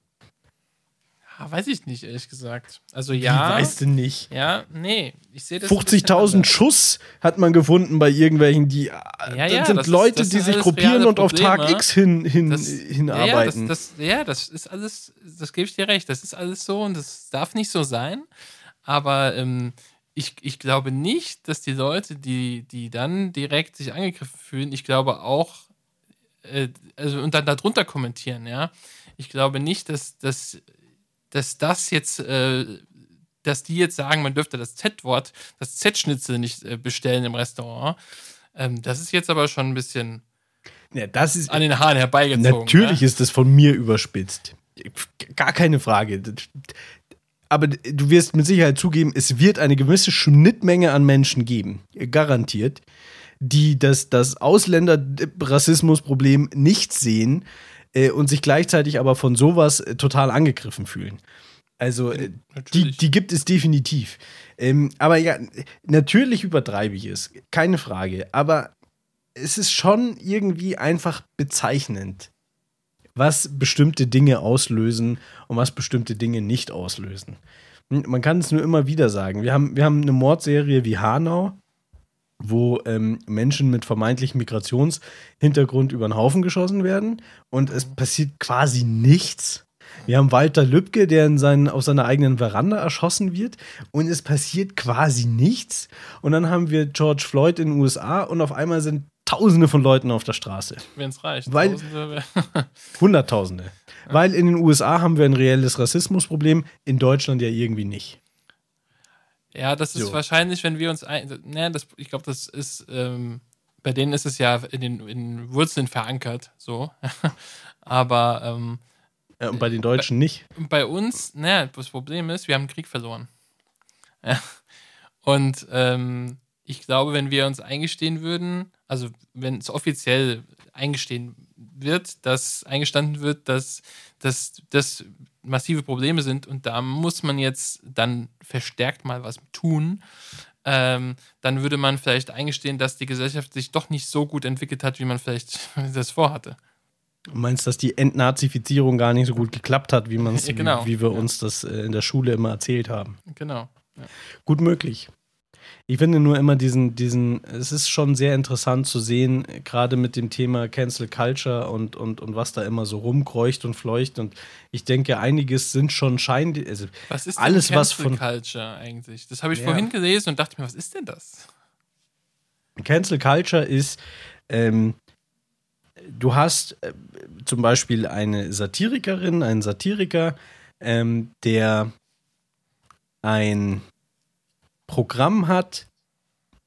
Ja, weiß ich nicht, ehrlich gesagt. Also ja. Wie weißt du nicht? Ja, nee. Ich sehe das. 50.000 Schuss hat man gefunden bei irgendwelchen, die. Ja, ja, das sind das Leute, ist, das die sich gruppieren und auf Tag X hin, hin, das, hinarbeiten. Ja, das, ja, das ist alles, das gebe ich dir recht. Das ist alles so und das darf nicht so sein. Aber ähm, ich, ich glaube nicht, dass die Leute, die, die dann direkt sich angegriffen fühlen, ich glaube auch, äh, also und dann darunter kommentieren, ja. Ich glaube nicht, dass, dass dass das jetzt, äh, dass die jetzt sagen, man dürfte das Z-Wort, das Z-Schnitzel nicht äh, bestellen im Restaurant. Ähm, das ist jetzt aber schon ein bisschen ja, das ist, an den Haaren herbeigezogen. Natürlich ja? ist das von mir überspitzt. Gar keine Frage. Aber du wirst mit Sicherheit zugeben, es wird eine gewisse Schnittmenge an Menschen geben, garantiert, die das, das Ausländer-Rassismus-Problem nicht sehen äh, und sich gleichzeitig aber von sowas äh, total angegriffen fühlen. Also äh, die, die gibt es definitiv. Ähm, aber ja, natürlich übertreibe ich es, keine Frage. Aber es ist schon irgendwie einfach bezeichnend, was bestimmte Dinge auslösen und was bestimmte Dinge nicht auslösen. Hm, man kann es nur immer wieder sagen. Wir haben, wir haben eine Mordserie wie Hanau, wo ähm, Menschen mit vermeintlichem Migrationshintergrund über den Haufen geschossen werden und es passiert quasi nichts. Wir haben Walter Lübcke, der in seinen, auf seiner eigenen Veranda erschossen wird und es passiert quasi nichts. Und dann haben wir George Floyd in den USA und auf einmal sind Tausende von Leuten auf der Straße. Wenn es reicht. Weil, Tausende, <laughs> <laughs> Hunderttausende. Ja. Weil in den USA haben wir ein reelles Rassismusproblem, in Deutschland ja irgendwie nicht. Ja, das ist so. wahrscheinlich, wenn wir uns ein. Ne, das, ich glaube, das ist. Ähm, bei denen ist es ja in den in Wurzeln verankert, so. <laughs> Aber. Ähm, ja, und bei den Deutschen bei, nicht. Bei uns, naja, das Problem ist, wir haben Krieg verloren. Ja. Und ähm, ich glaube, wenn wir uns eingestehen würden, also wenn es offiziell eingestehen wird, dass eingestanden wird, dass das massive Probleme sind und da muss man jetzt dann verstärkt mal was tun, ähm, dann würde man vielleicht eingestehen, dass die Gesellschaft sich doch nicht so gut entwickelt hat, wie man vielleicht <laughs> das vorhatte. Du meinst, dass die Entnazifizierung gar nicht so gut geklappt hat, wie, man's, <laughs> ja, genau. wie, wie wir ja. uns das äh, in der Schule immer erzählt haben? Genau. Ja. Gut möglich. Ich finde nur immer diesen, diesen, es ist schon sehr interessant zu sehen, gerade mit dem Thema Cancel Culture und, und, und was da immer so rumkreucht und fleucht. Und ich denke, einiges sind schon Schein. Also was ist denn alles, Cancel was von Culture eigentlich? Das habe ich ja. vorhin gelesen und dachte mir, was ist denn das? Cancel Culture ist, ähm, du hast äh, zum Beispiel eine Satirikerin, einen Satiriker, ähm, der ein Programm hat,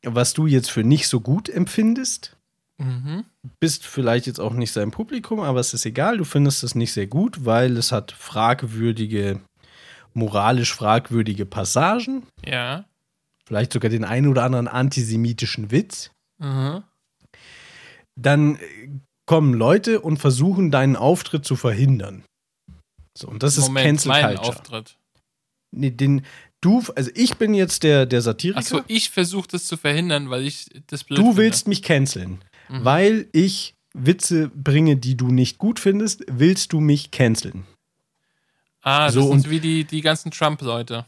was du jetzt für nicht so gut empfindest. Mhm. Bist vielleicht jetzt auch nicht sein Publikum, aber es ist egal, du findest es nicht sehr gut, weil es hat fragwürdige, moralisch fragwürdige Passagen. Ja. Vielleicht sogar den einen oder anderen antisemitischen Witz. Mhm. Dann kommen Leute und versuchen, deinen Auftritt zu verhindern. So, und das Moment, ist Cancel Culture. Auftritt. Nee, den, Du, also ich bin jetzt der, der Satiriker. Achso, ich versuche das zu verhindern, weil ich das blöd Du finde. willst mich canceln. Mhm. Weil ich Witze bringe, die du nicht gut findest, willst du mich canceln. Ah, das so, sind wie die, die ganzen Trump-Leute.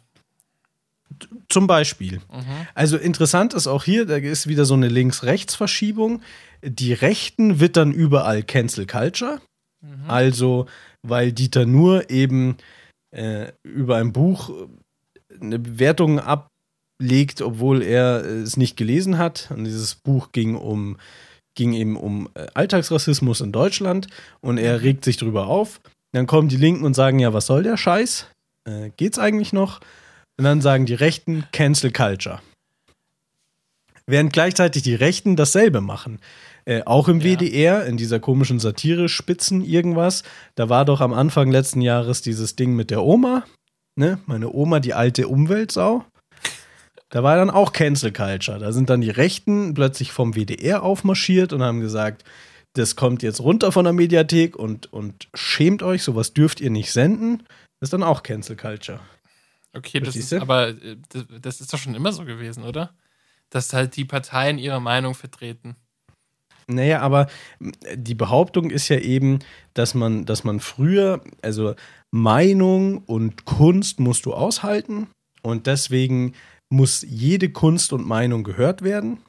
Zum Beispiel. Mhm. Also interessant ist auch hier, da ist wieder so eine Links-Rechts-Verschiebung. Die Rechten wittern überall Cancel Culture. Mhm. Also, weil Dieter Nur eben äh, über ein Buch eine Bewertung ablegt, obwohl er es nicht gelesen hat. Und dieses Buch ging um ging eben um äh, Alltagsrassismus in Deutschland und er mhm. regt sich drüber auf. Dann kommen die Linken und sagen, ja, was soll der Scheiß? Äh, geht's eigentlich noch? Und dann sagen die Rechten, Cancel Culture. Während gleichzeitig die Rechten dasselbe machen. Äh, auch im ja. WDR, in dieser komischen Satire-Spitzen irgendwas. Da war doch am Anfang letzten Jahres dieses Ding mit der Oma, ne, meine Oma, die alte Umweltsau. Da war dann auch Cancel Culture. Da sind dann die Rechten plötzlich vom WDR aufmarschiert und haben gesagt, das kommt jetzt runter von der Mediathek und, und schämt euch, sowas dürft ihr nicht senden. Das ist dann auch Cancel Culture. Okay, das ist, aber äh, das ist doch schon immer so gewesen, oder? Dass halt die Parteien ihre Meinung vertreten. Naja, aber die Behauptung ist ja eben, dass man, dass man früher, also Meinung und Kunst musst du aushalten und deswegen muss jede Kunst und Meinung gehört werden.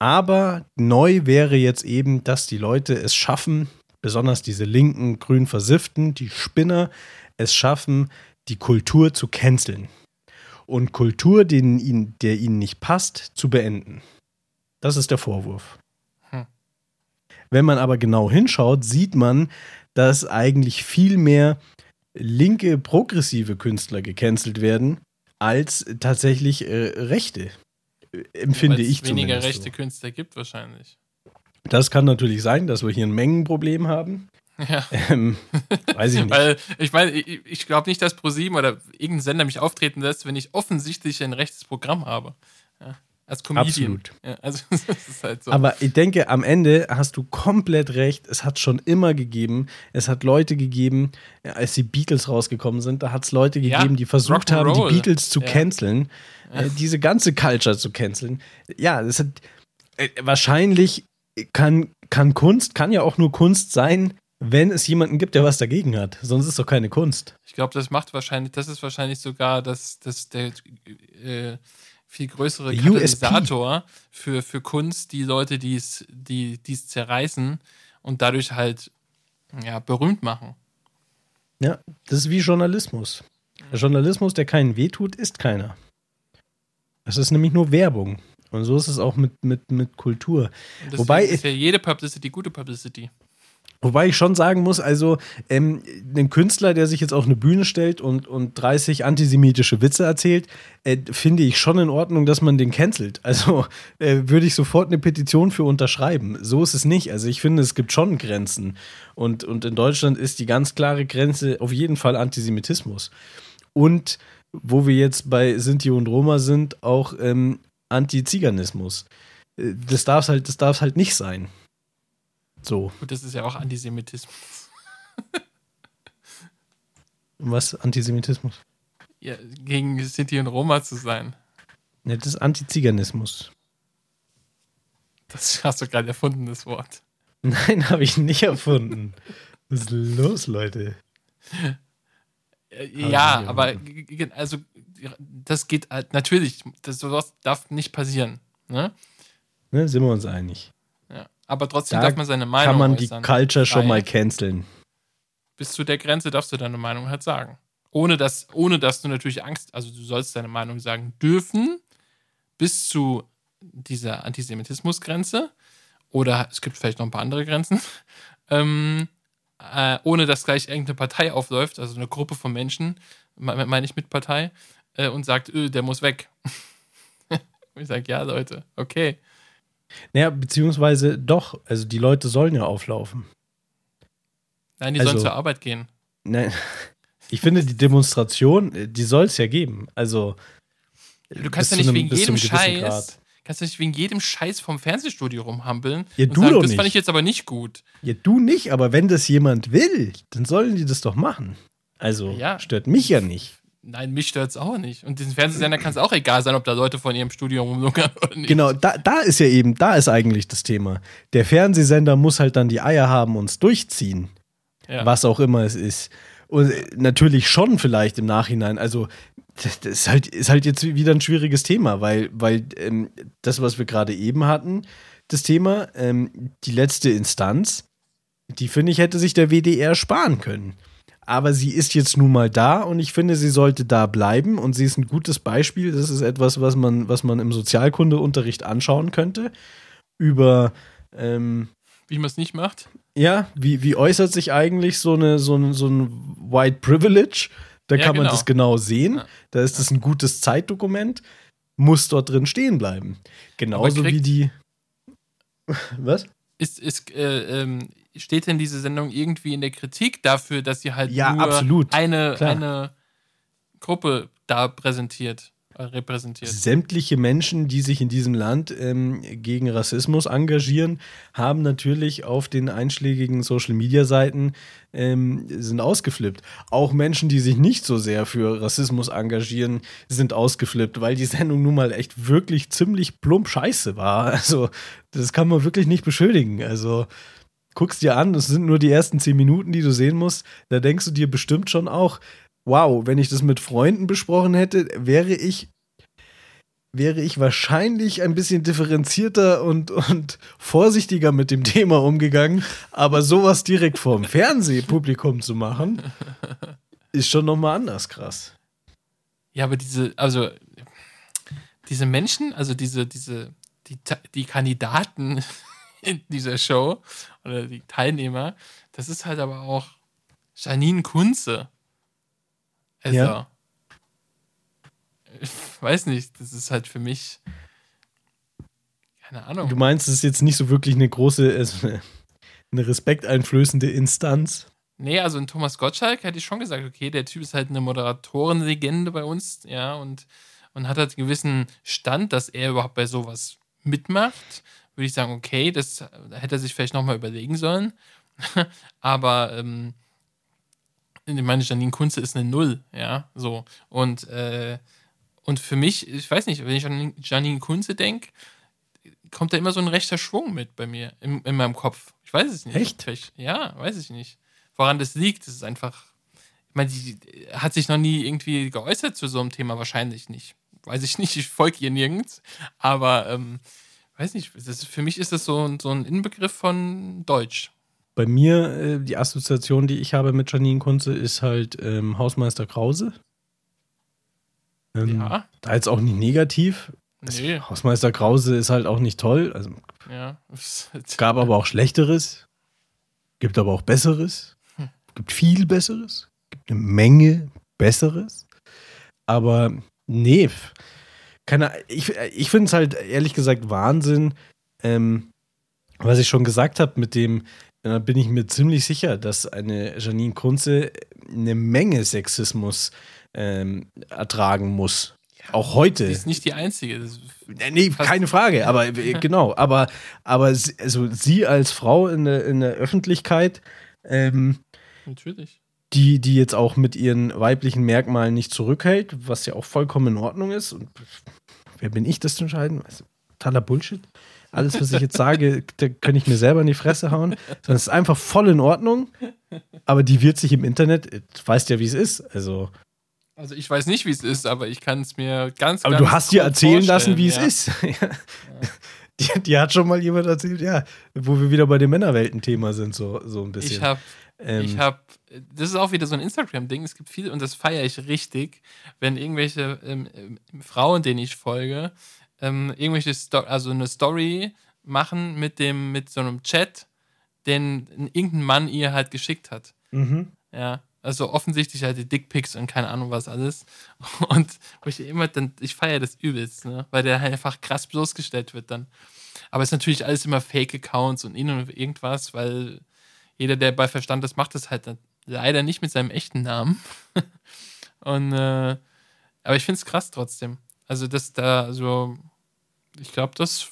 Aber neu wäre jetzt eben, dass die Leute es schaffen, besonders diese linken, grün versifften, die Spinner, es schaffen, die Kultur zu canceln. Und Kultur, ihnen, der ihnen nicht passt, zu beenden. Das ist der Vorwurf. Hm. Wenn man aber genau hinschaut, sieht man, dass eigentlich viel mehr linke, progressive Künstler gecancelt werden, als tatsächlich äh, rechte. Äh, empfinde ja, ich es weniger rechte so. Künstler gibt wahrscheinlich. Das kann natürlich sein, dass wir hier ein Mengenproblem haben. Ja. Ähm, weiß ich <laughs> nicht. Weil ich meine, ich, ich glaube nicht, dass ProSieben oder irgendein Sender mich auftreten lässt, wenn ich offensichtlich ein rechtes Programm habe. Ja. Als Comedian. Absolut. Ja, also, <laughs> das ist halt so. Aber ich denke, am Ende hast du komplett recht. Es hat schon immer gegeben. Es hat Leute gegeben, als die Beatles rausgekommen sind, da hat es Leute gegeben, ja, die versucht haben, die Beatles zu ja. canceln. Äh, diese ganze Culture zu canceln. Ja, das hat äh, wahrscheinlich kann, kann Kunst, kann ja auch nur Kunst sein, wenn es jemanden gibt, der was dagegen hat. Sonst ist es doch keine Kunst. Ich glaube, das macht wahrscheinlich, das ist wahrscheinlich sogar das, das der äh, viel größere Katalysator für, für Kunst, die Leute, die es die, die's zerreißen und dadurch halt ja, berühmt machen. Ja, das ist wie Journalismus. Der Journalismus, der keinen wehtut, ist keiner. Das ist nämlich nur Werbung. Und so ist es auch mit, mit, mit Kultur. Wobei ist ja jede Publicity gute Publicity. Wobei ich schon sagen muss, also ähm, ein Künstler, der sich jetzt auf eine Bühne stellt und, und 30 antisemitische Witze erzählt, äh, finde ich schon in Ordnung, dass man den cancelt. Also <laughs> äh, würde ich sofort eine Petition für unterschreiben. So ist es nicht. Also ich finde, es gibt schon Grenzen. Und, und in Deutschland ist die ganz klare Grenze auf jeden Fall Antisemitismus. Und wo wir jetzt bei Sinti und Roma sind, auch ähm, Antiziganismus. Äh, das darf halt, das darf halt nicht sein. So. Gut, das ist ja auch Antisemitismus. <laughs> Was Antisemitismus? Ja, gegen Sinti und Roma zu sein. Ne, das ist Antiziganismus. Das hast du gerade erfunden, das Wort. <laughs> Nein, habe ich nicht erfunden. Was ist los, Leute? Ja, aber also das geht halt natürlich, das sowas darf nicht passieren. Ne? Ne, sind wir uns einig. Aber trotzdem da darf man seine Meinung Kann man äußern. die Culture schon mal canceln. Bis zu der Grenze darfst du deine Meinung halt sagen. Ohne dass, ohne dass du natürlich Angst, also du sollst deine Meinung sagen dürfen, bis zu dieser Antisemitismusgrenze. Oder es gibt vielleicht noch ein paar andere Grenzen. <laughs> Ähm, äh, ohne dass gleich irgendeine Partei aufläuft, also eine Gruppe von Menschen, meine ich mit Partei, äh, und sagt, öh, der muss weg. und <laughs> ich sage, ja, Leute, okay. Naja, beziehungsweise doch, also die Leute sollen ja auflaufen. Nein, die also, sollen zur Arbeit gehen. Nein, <laughs> ich finde die Demonstration, äh, die soll es ja geben. Also du kannst ja nicht einem, wegen jedem Scheiß, Grad. kannst du nicht wegen jedem Scheiß vom Fernsehstudio rumhampeln. Ja, du sagen, doch das nicht. fand ich jetzt aber nicht gut. Ja, du nicht, aber wenn das jemand will, dann sollen die das doch machen. Also ja. stört mich ja nicht. Nein, mich stört es auch nicht. Und diesen Fernsehsender kann es auch egal sein, ob da Leute von ihrem Studium rumlungern oder nicht. Genau, da, da ist ja eben, da ist eigentlich das Thema. Der Fernsehsender muss halt dann die Eier haben und es durchziehen. Ja. Was auch immer es ist. Und natürlich schon vielleicht im Nachhinein. Also, das ist halt, ist halt jetzt wieder ein schwieriges Thema, weil, weil ähm, das, was wir gerade eben hatten, das Thema, ähm, die letzte Instanz, die finde ich, hätte sich der WDR sparen können aber sie ist jetzt nun mal da und ich finde, sie sollte da bleiben und sie ist ein gutes Beispiel. Das ist etwas, was man, was man im Sozialkundeunterricht anschauen könnte. Über ähm, wie man es nicht macht. Ja, wie, wie äußert sich eigentlich so, eine, so, ein, so ein White Privilege? Da ja, kann man genau. das genau sehen. Ja. Da ist das ein gutes Zeitdokument. Muss dort drin stehen bleiben. Genauso wie die. <laughs> Was? Ist, ist, äh, ähm, steht denn diese Sendung irgendwie in der Kritik dafür, dass sie halt ja, nur absolut. Eine, eine Gruppe da präsentiert, äh, repräsentiert? Sämtliche Menschen, die sich in diesem Land ähm, gegen Rassismus engagieren, haben natürlich auf den einschlägigen Social-Media-Seiten ähm, sind ausgeflippt. Auch Menschen, die sich nicht so sehr für Rassismus engagieren, sind ausgeflippt, weil die Sendung nun mal echt wirklich ziemlich plump scheiße war. <laughs> Also, das kann man wirklich nicht beschuldigen. Also, guckst dir an, es sind nur die ersten zehn Minuten, die du sehen musst, da denkst du dir bestimmt schon auch, wow, wenn ich das mit Freunden besprochen hätte, wäre ich wäre ich wahrscheinlich ein bisschen differenzierter und, und vorsichtiger mit dem Thema umgegangen. Aber sowas direkt vorm <laughs> Fernsehpublikum zu machen, ist schon nochmal anders krass. Ja, aber diese, also diese Menschen, also diese, diese, die, die Kandidaten in dieser Show oder die Teilnehmer, das ist halt aber auch Janine Kunze. Also, ja. ich weiß nicht, das ist halt für mich keine Ahnung. Du meinst, es ist jetzt nicht so wirklich eine große, eine respekteinflößende Instanz? Nee, also in Thomas Gottschalk hätte ich schon gesagt, okay, der Typ ist halt eine Moderatorenlegende bei uns, ja, und, und hat halt einen gewissen Stand, dass er überhaupt bei sowas mitmacht würde ich sagen, okay, das hätte er sich vielleicht nochmal überlegen sollen. <laughs> Aber ähm, ich meine, Janine Kunze ist eine Null, ja, so. Und, äh, und für mich, ich weiß nicht, wenn ich an Janine Kunze denke, kommt da immer so ein rechter Schwung mit bei mir, in, in meinem Kopf. Ich weiß es nicht. Echt? Vielleicht, ja, weiß ich nicht. Woran das liegt, das ist einfach, ich meine, die hat sich noch nie irgendwie geäußert zu so einem Thema, wahrscheinlich nicht. Weiß ich nicht, ich folge ihr nirgends. Aber ähm, weiß nicht, ist, für mich ist das so, so ein Inbegriff von Deutsch. bei mir, äh, die Assoziation, die ich habe mit Janine Kunze, ist halt ähm, Hausmeister Krause. Ähm, ja. Da jetzt auch nicht negativ. Nee. Hausmeister Krause ist halt auch nicht toll. Also, ja. <laughs> gab aber auch Schlechteres. Gibt aber auch Besseres. Hm. Gibt viel Besseres. Gibt eine Menge Besseres. Aber nee, keine, ich, ich finde es halt ehrlich gesagt Wahnsinn, ähm, was ich schon gesagt habe mit dem, da bin ich mir ziemlich sicher, dass eine Janine Kunze eine Menge Sexismus ähm, ertragen muss. Ja, auch heute. Sie ist nicht die Einzige. nee, keine Frage, aber <laughs> äh, genau. Aber, aber sie, also sie als Frau in der, in der Öffentlichkeit, ähm, Natürlich. Die, die jetzt auch mit ihren weiblichen Merkmalen nicht zurückhält, was ja auch vollkommen in Ordnung ist. Und wer bin ich, das zu entscheiden? Also, totaler Bullshit. Alles, was ich jetzt sage, da kann ich mir selber in die Fresse hauen. Sondern es ist einfach voll in Ordnung. Aber die wird sich im Internet, du weißt ja, wie es ist. Also. Also ich weiß nicht, wie es ist, aber ich kann es mir ganz, aber ganz du hast dir erzählen lassen, wie ja. es ist. <laughs> <laughs> Die, die, hat schon mal jemand erzählt, ja, wo wir wieder bei dem Männerwelten-Thema sind, so, so ein bisschen. Ich habe, ähm, ich habe, das ist auch wieder so ein Instagram-Ding. Es gibt viele, und das feiere ich richtig, wenn irgendwelche ähm, ähm Frauen, denen ich folge, ähm, irgendwelche, Sto also eine Story machen mit dem, mit so einem Chat, den irgendein Mann ihr halt geschickt hat. Mhm. Ja. Also offensichtlich halt die Dickpics und keine Ahnung was alles. <laughs> Und wo ich immer dann, ich feiere das übelst, ne? Weil der halt einfach krass bloßgestellt wird dann. Aber es ist natürlich alles immer Fake-Accounts und irgendwas, weil jeder, der bei Verstand ist, macht das halt leider nicht mit seinem echten Namen. <laughs> und äh, aber ich finde es krass trotzdem. Also, dass da so, ich glaube, das,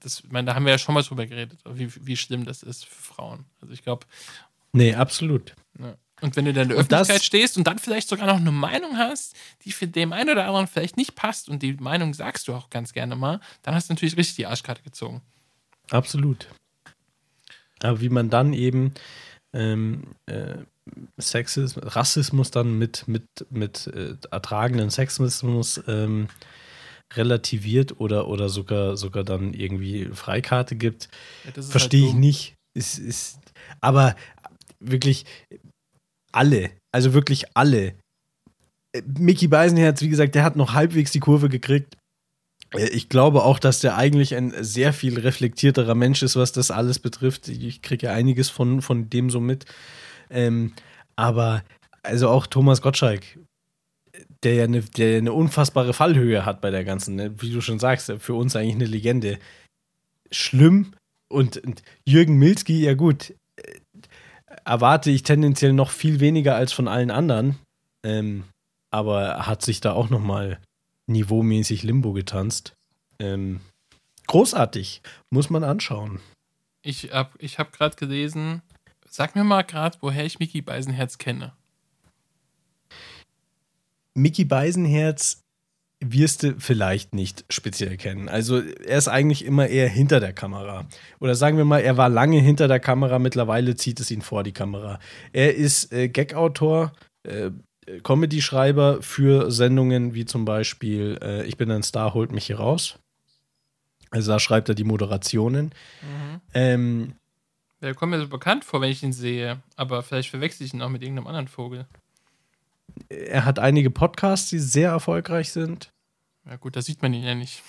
das, ich meine, da haben wir ja schon mal drüber geredet, wie, wie schlimm das ist für Frauen. Also, ich glaube. Nee, absolut. Ja. Und wenn du dann in der Öffentlichkeit das, stehst und dann vielleicht sogar noch eine Meinung hast, die für den einen oder anderen vielleicht nicht passt und die Meinung sagst du auch ganz gerne mal, dann hast du natürlich richtig die Arschkarte gezogen. Absolut. Aber wie man dann eben ähm, äh, Sexismus, Rassismus dann mit, mit, mit äh, ertragenen Sexismus ähm, relativiert oder, oder sogar, sogar dann irgendwie Freikarte gibt, ja, verstehe halt ich nicht. Ist, ist, aber wirklich alle, also wirklich alle. Äh, Mickey Beisenherz, wie gesagt, der hat noch halbwegs die Kurve gekriegt. Äh, ich glaube auch, dass der eigentlich ein sehr viel reflektierterer Mensch ist, was das alles betrifft. Ich kriege ja einiges von, von dem so mit. Ähm, aber also auch Thomas Gottschalk, der ja eine, der eine unfassbare Fallhöhe hat bei der ganzen, ne? wie du schon sagst, für uns eigentlich eine Legende. Schlimm. Und, und Jürgen Milski, ja gut, äh, erwarte ich tendenziell noch viel weniger als von allen anderen. Ähm, aber hat sich da auch noch mal niveaumäßig Limbo getanzt. Ähm, großartig, muss man anschauen. Ich habe ich hab gerade gelesen, sag mir mal gerade, woher ich Mickey Beisenherz kenne. Mickey Beisenherz wirst du vielleicht nicht speziell kennen. Also er ist eigentlich immer eher hinter der Kamera. Oder sagen wir mal, er war lange hinter der Kamera, mittlerweile zieht es ihn vor die Kamera. Er ist äh, Gag-Autor, äh, Comedy-Schreiber für Sendungen wie zum Beispiel äh, Ich bin ein Star, holt mich hier raus. Also da schreibt er die Moderationen. Mhm. Ähm, der kommt mir so bekannt vor, wenn ich ihn sehe, aber vielleicht verwechsel ich ihn auch mit irgendeinem anderen Vogel. Er hat einige Podcasts, die sehr erfolgreich sind. Ja, gut, da sieht man ihn ja nicht.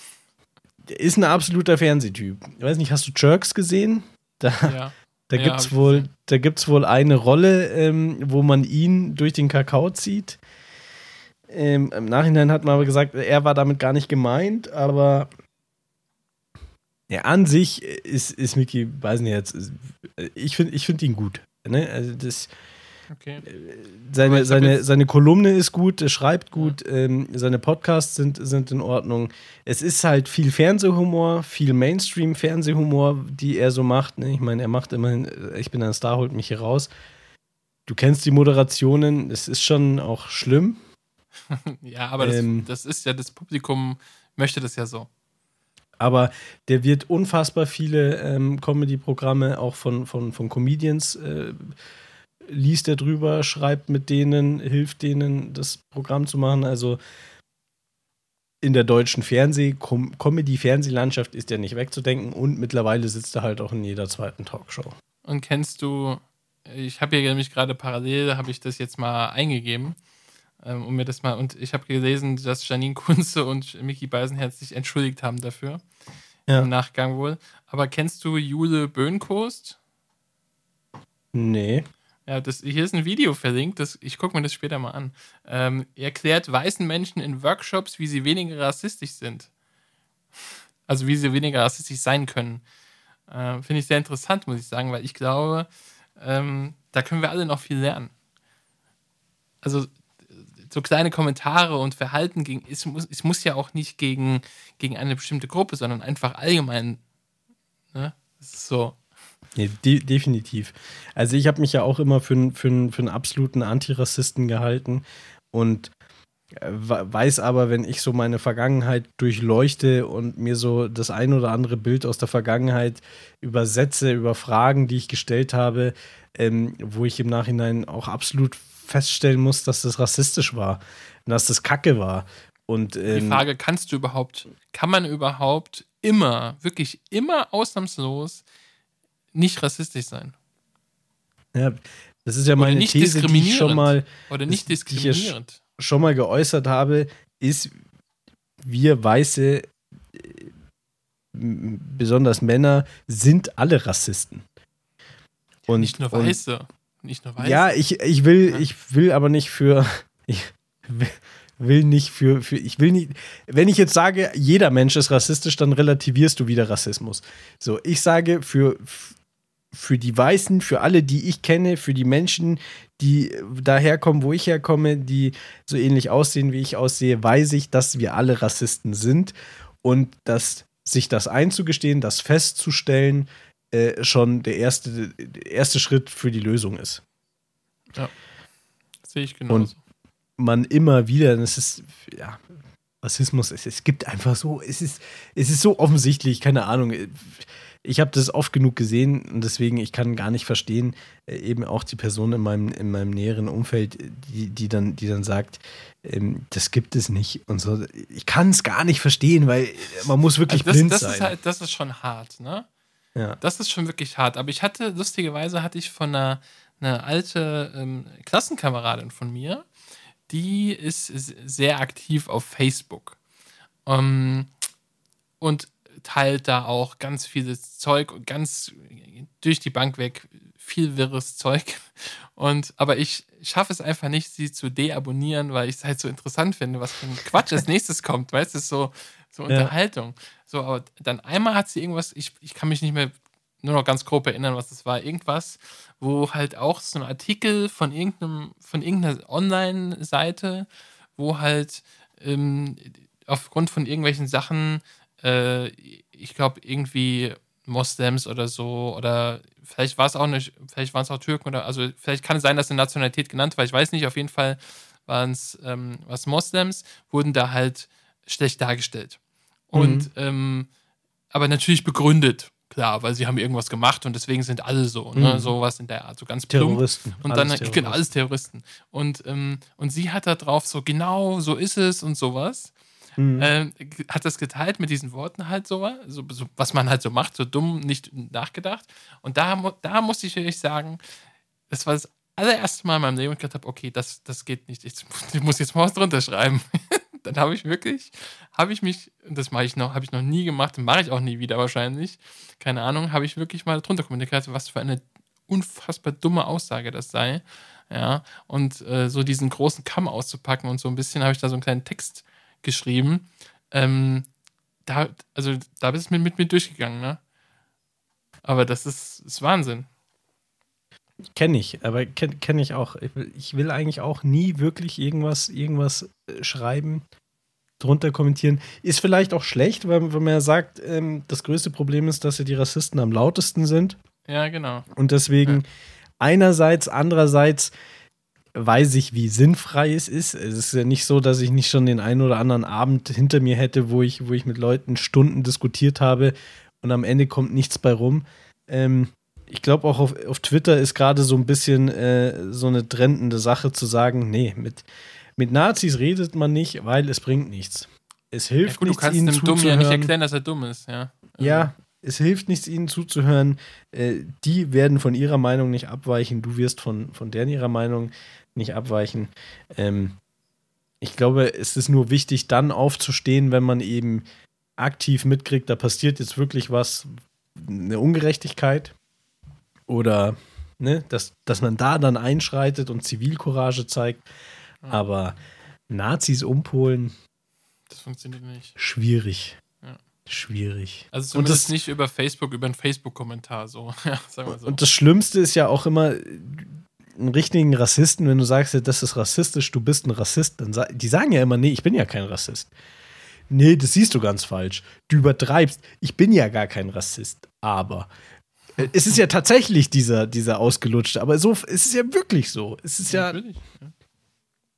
Er ist ein absoluter Fernsehtyp. Ich weiß nicht, hast du Jerks gesehen? Da, ja. <laughs> Da ja, gibt es wohl, wohl eine Rolle, ähm, wo man ihn durch den Kakao zieht. Ähm, Im Nachhinein hat man aber gesagt, er war damit gar nicht gemeint, aber ja, an sich ist, ist Mickey, weiß nicht jetzt, ich finde ich find ihn gut. Ne? Also das, Okay. Seine, seine, seine Kolumne ist gut, er schreibt gut, ja. ähm, seine Podcasts sind, sind in Ordnung. Es ist halt viel Fernsehhumor, viel Mainstream-Fernsehhumor, die er so macht. Ne? Ich meine, er macht immerhin, äh, ich bin ein Star, holt mich hier raus. Du kennst die Moderationen, es ist schon auch schlimm. <laughs> ja, aber ähm, das, das ist ja, das Publikum möchte das ja so aber der wird unfassbar viele ähm, Comedy-Programme auch von, von, von Comedians äh, liest er drüber, schreibt mit denen, hilft denen, das Programm zu machen. Also in der deutschen Fernseh-, Com Comedy-Fernsehlandschaft ist er nicht wegzudenken und mittlerweile sitzt er halt auch in jeder zweiten Talkshow. Und kennst du, ich habe hier nämlich gerade parallel, habe ich das jetzt mal eingegeben, ähm, um mir das mal, und ich habe gelesen, dass Janine Kunze und Mickey Beisenherz sich entschuldigt haben dafür. Ja. Im Nachgang wohl. Aber kennst du Jule Böhnkost? Nee. Ja, das, hier ist ein Video verlinkt, das, ich gucke mir das später mal an. Ähm, erklärt weißen Menschen in Workshops, wie sie weniger rassistisch sind. Also wie sie weniger rassistisch sein können. Äh, Finde ich sehr interessant, muss ich sagen, weil ich glaube, ähm, da können wir alle noch viel lernen. Also so kleine Kommentare und Verhalten gegen, es muss, es muss ja auch nicht gegen, gegen eine bestimmte Gruppe, sondern einfach allgemein. Ne? Das ist so. Ja, de definitiv. Also ich habe mich ja auch immer für, für, für einen absoluten Antirassisten gehalten und äh, weiß aber, wenn ich so meine Vergangenheit durchleuchte und mir so das ein oder andere Bild aus der Vergangenheit übersetze über Fragen, die ich gestellt habe, ähm, wo ich im Nachhinein auch absolut feststellen muss, dass das rassistisch war, dass das Kacke war. Und, ähm, die Frage, kannst du überhaupt, kann man überhaupt immer, wirklich immer ausnahmslos nicht rassistisch sein? Ja, das ist ja meine These, die ich schon mal, oder nicht diskriminierend schon mal geäußert habe, ist, wir Weiße, äh, besonders Männer, sind alle Rassisten. Und, nicht nur Weiße. Und, nicht nur Weiße. Ja, ich, ich will, ja. ich will aber nicht für. <laughs> Ich will nicht für, für. Ich will nicht. Wenn ich jetzt sage, jeder Mensch ist rassistisch, dann relativierst du wieder Rassismus. So, ich sage, für, für die Weißen, für alle, die ich kenne, für die Menschen, die daherkommen, wo ich herkomme, die so ähnlich aussehen, wie ich aussehe, weiß ich, dass wir alle Rassisten sind und dass sich das einzugestehen, das festzustellen, äh, schon der erste, der erste Schritt für die Lösung ist. Ja, sehe ich genauso. Und man immer wieder, das ist, ja, Rassismus, es, es gibt einfach so, es ist, es ist so offensichtlich, keine Ahnung ich habe das oft genug gesehen und deswegen, ich kann gar nicht verstehen, äh, eben auch die Person in meinem, in meinem näheren Umfeld, die, die, dann, die dann sagt, ähm, das gibt es nicht und so. Ich kann es gar nicht verstehen, weil man muss wirklich also das, blind das sein. Ist halt, das ist schon hart, ne? Ja. Das ist schon wirklich hart. Aber ich hatte, lustigerweise hatte ich von einer, einer alte ähm, Klassenkameradin von mir, die ist sehr aktiv auf Facebook. Ähm, und teilt da auch ganz vieles Zeug und ganz durch die Bank weg viel wirres Zeug. Und aber ich schaffe es einfach nicht, sie zu deabonnieren, weil ich es halt so interessant finde, was für ein Quatsch als nächstes kommt. Weißt du, so, so Unterhaltung. Ja. So, aber dann einmal hat sie irgendwas, ich, ich kann mich nicht mehr nur noch ganz grob erinnern, was das war. Irgendwas, wo halt auch so ein Artikel von irgendeinem, von irgendeiner Online-Seite, wo halt ähm, aufgrund von irgendwelchen Sachen äh, ich glaube, irgendwie Moslems oder so, oder vielleicht war es auch nicht, vielleicht waren es auch Türken oder, also vielleicht kann es sein, dass eine Nationalität genannt war, ich weiß nicht, auf jeden Fall waren es ähm, was Moslems, wurden da halt schlecht dargestellt. Und, mhm. ähm, aber natürlich begründet, klar, weil sie haben irgendwas gemacht und deswegen sind alle so, ne? mhm. sowas in der Art, so ganz plump. Terroristen. Und dann, Terroristen. genau, alles Terroristen. Und, ähm, und sie hat da drauf so, genau, so ist es und sowas mhm. äh, hat das geteilt mit diesen Worten halt so, so, so, was man halt so macht, so dumm nicht nachgedacht. Und da, da musste ich ehrlich sagen, das war das allererste Mal in meinem Leben, ich gedacht habe, okay, das, das geht nicht, ich, ich <laughs> muss jetzt mal was drunter schreiben. <laughs> dann habe ich wirklich, habe ich mich, das mache ich noch, habe ich noch nie gemacht, mache ich auch nie wieder wahrscheinlich, keine Ahnung, habe ich wirklich mal drunter kommentiert, was für eine unfassbar dumme Aussage das sei. Ja, und äh, so diesen großen Kamm auszupacken und so ein bisschen habe ich da so einen kleinen Text geschrieben. Ähm, da, also da bist du mit, mit mir durchgegangen, ne? Aber das ist, ist Wahnsinn. Kenne ich, aber kenne kenn ich auch. Ich will, ich will, eigentlich auch nie wirklich irgendwas, irgendwas äh, schreiben, drunter kommentieren. Ist vielleicht auch schlecht, weil, weil man ja sagt, ähm, das größte Problem ist, dass ja die Rassisten am lautesten sind. Ja, genau. Und deswegen ja. einerseits, andererseits weiß ich, wie sinnfrei es ist. Es ist ja nicht so, dass ich nicht schon den einen oder anderen Abend hinter mir hätte, wo ich, wo ich mit Leuten Stunden diskutiert habe und am Ende kommt nichts bei rum. Ähm, ich glaube auch auf, auf Twitter ist gerade so ein bisschen äh, so eine trendende Sache zu sagen, nee, mit, mit Nazis redet man nicht, weil es bringt nichts. Es hilft ja, gut, nichts, du kannst ihnen dem Dummen ja nicht erklären, dass er dumm ist, ja. Ja, Es hilft nichts, ihnen zuzuhören. Äh, die werden von ihrer Meinung nicht abweichen. Du wirst von, von deren ihrer Meinung nicht abweichen. Ähm, ich glaube, es ist nur wichtig, dann aufzustehen, wenn man eben aktiv mitkriegt, da passiert jetzt wirklich was, eine Ungerechtigkeit oder ne, dass, dass man da dann einschreitet und Zivilcourage zeigt. Aber Nazis umpolen, Das funktioniert nicht. schwierig. Ja. Schwierig. Also und das, nicht über Facebook, über einen Facebook-Kommentar so. <laughs> Ja, so. und das Schlimmste ist ja auch immer einen richtigen Rassisten, wenn du sagst, das ist rassistisch, du bist ein Rassist, dann sa die sagen ja immer, nee, ich bin ja kein Rassist. Nee, das siehst du ganz falsch. Du übertreibst. Ich bin ja gar kein Rassist. Aber äh, es ist ja tatsächlich dieser, dieser ausgelutschte. Aber so, es ist ja wirklich so. Es ist ja,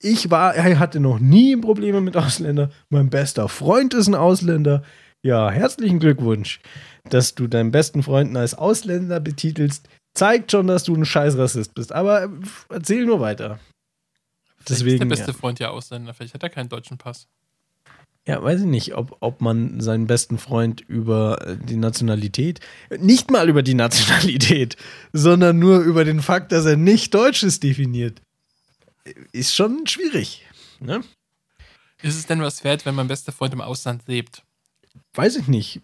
ich war, er hatte noch nie Probleme mit Ausländern. Mein bester Freund ist ein Ausländer. Ja, herzlichen Glückwunsch, dass du deinen besten Freunden als Ausländer betitelst. Zeigt schon, dass du ein scheiß Rassist bist. Aber äh, erzähl nur weiter. Vielleicht ist Deswegen, der beste ja. Freund ja Ausländer. Vielleicht hat er keinen deutschen Pass. Ja, weiß ich nicht, ob, ob man seinen besten Freund über äh, die Nationalität, nicht mal über die Nationalität, <laughs> sondern nur über den Fakt, dass er nicht Deutsch ist, definiert. Ist schon schwierig. Ne? Ist es denn was wert, wenn mein bester Freund im Ausland lebt? Weiß ich nicht.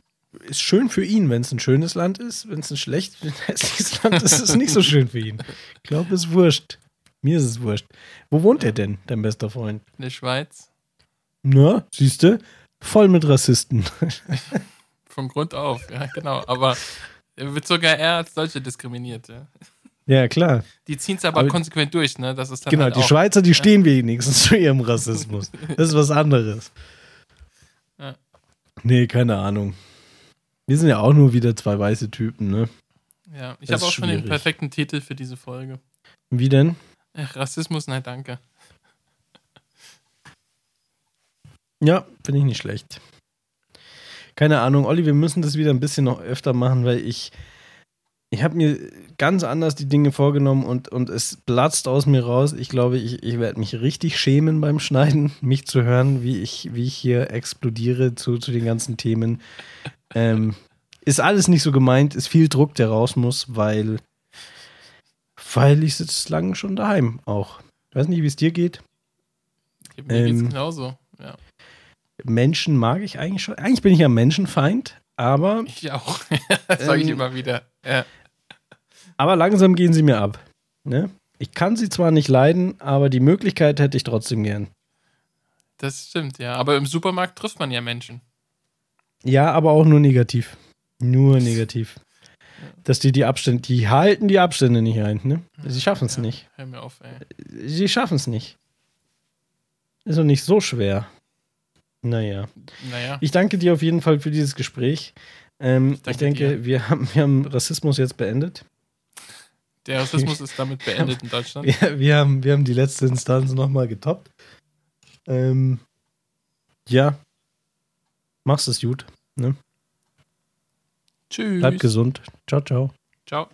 Ist schön für ihn, wenn es ein schönes Land ist. Wenn es ein schlecht, <laughs> hässliches Land ist, ist es nicht so schön für ihn. Ich glaube, es ist wurscht. Mir ist es wurscht. Wo wohnt er denn, dein bester Freund? In der Schweiz? Na, siehst du? Voll mit Rassisten. <laughs> Von Grund auf, ja, genau. Aber er wird sogar eher als Deutsche diskriminiert. Ja. ja, klar. Die ziehen es aber, Aber- konsequent durch, ne? Das ist dann Genau, halt die auch, Schweizer, die stehen wenigstens zu ihrem Rassismus. Das ist was anderes. Ja. Nee, keine Ahnung. Wir sind ja auch nur wieder zwei weiße Typen, ne? Ja, ich habe auch schon den perfekten Titel für diese Folge. Wie denn? Ach, Rassismus, nein, danke. Ja, finde ich nicht schlecht. Keine Ahnung, Olli, wir müssen das wieder ein bisschen noch öfter machen, weil ich, ich habe mir ganz anders die Dinge vorgenommen und, und es platzt aus mir raus. Ich glaube, ich, ich werde mich richtig schämen beim Schneiden, mich zu hören, wie ich, wie ich hier explodiere zu, zu den ganzen Themen. Ähm, ist alles nicht so gemeint, ist viel Druck, der raus muss, weil, weil ich sitze lange schon daheim auch. Ich weiß nicht, wie es dir geht. Mir geht's Ähm, genauso. Ja. Menschen mag ich eigentlich schon. Eigentlich bin ich ja Menschenfeind, aber, Ich auch. <laughs> das sage ich Ähm, immer wieder. Ja. aber langsam gehen sie mir ab. Ne? Ich kann sie zwar nicht leiden, aber die Möglichkeit hätte ich trotzdem gern. Das stimmt, ja. Aber im Supermarkt trifft man ja Menschen. Ja, aber auch nur negativ. Nur negativ. Dass die die Abstände, die halten die Abstände nicht ein. Ne? Sie schaffen es ja, nicht. Hör mir auf, ey. Sie schaffen es nicht. Ist doch nicht so schwer. Naja. Naja. Ich danke dir auf jeden Fall für dieses Gespräch. Ähm, ich, danke denke, dir. wir haben, wir haben Rassismus jetzt beendet. Der Rassismus ist damit <laughs> beendet in Deutschland. Wir, wir, haben, wir haben die letzte Instanz nochmal getoppt. Ähm, ja. Mach's es gut. Tschüss. Bleib gesund. Ciao, ciao. Ciao.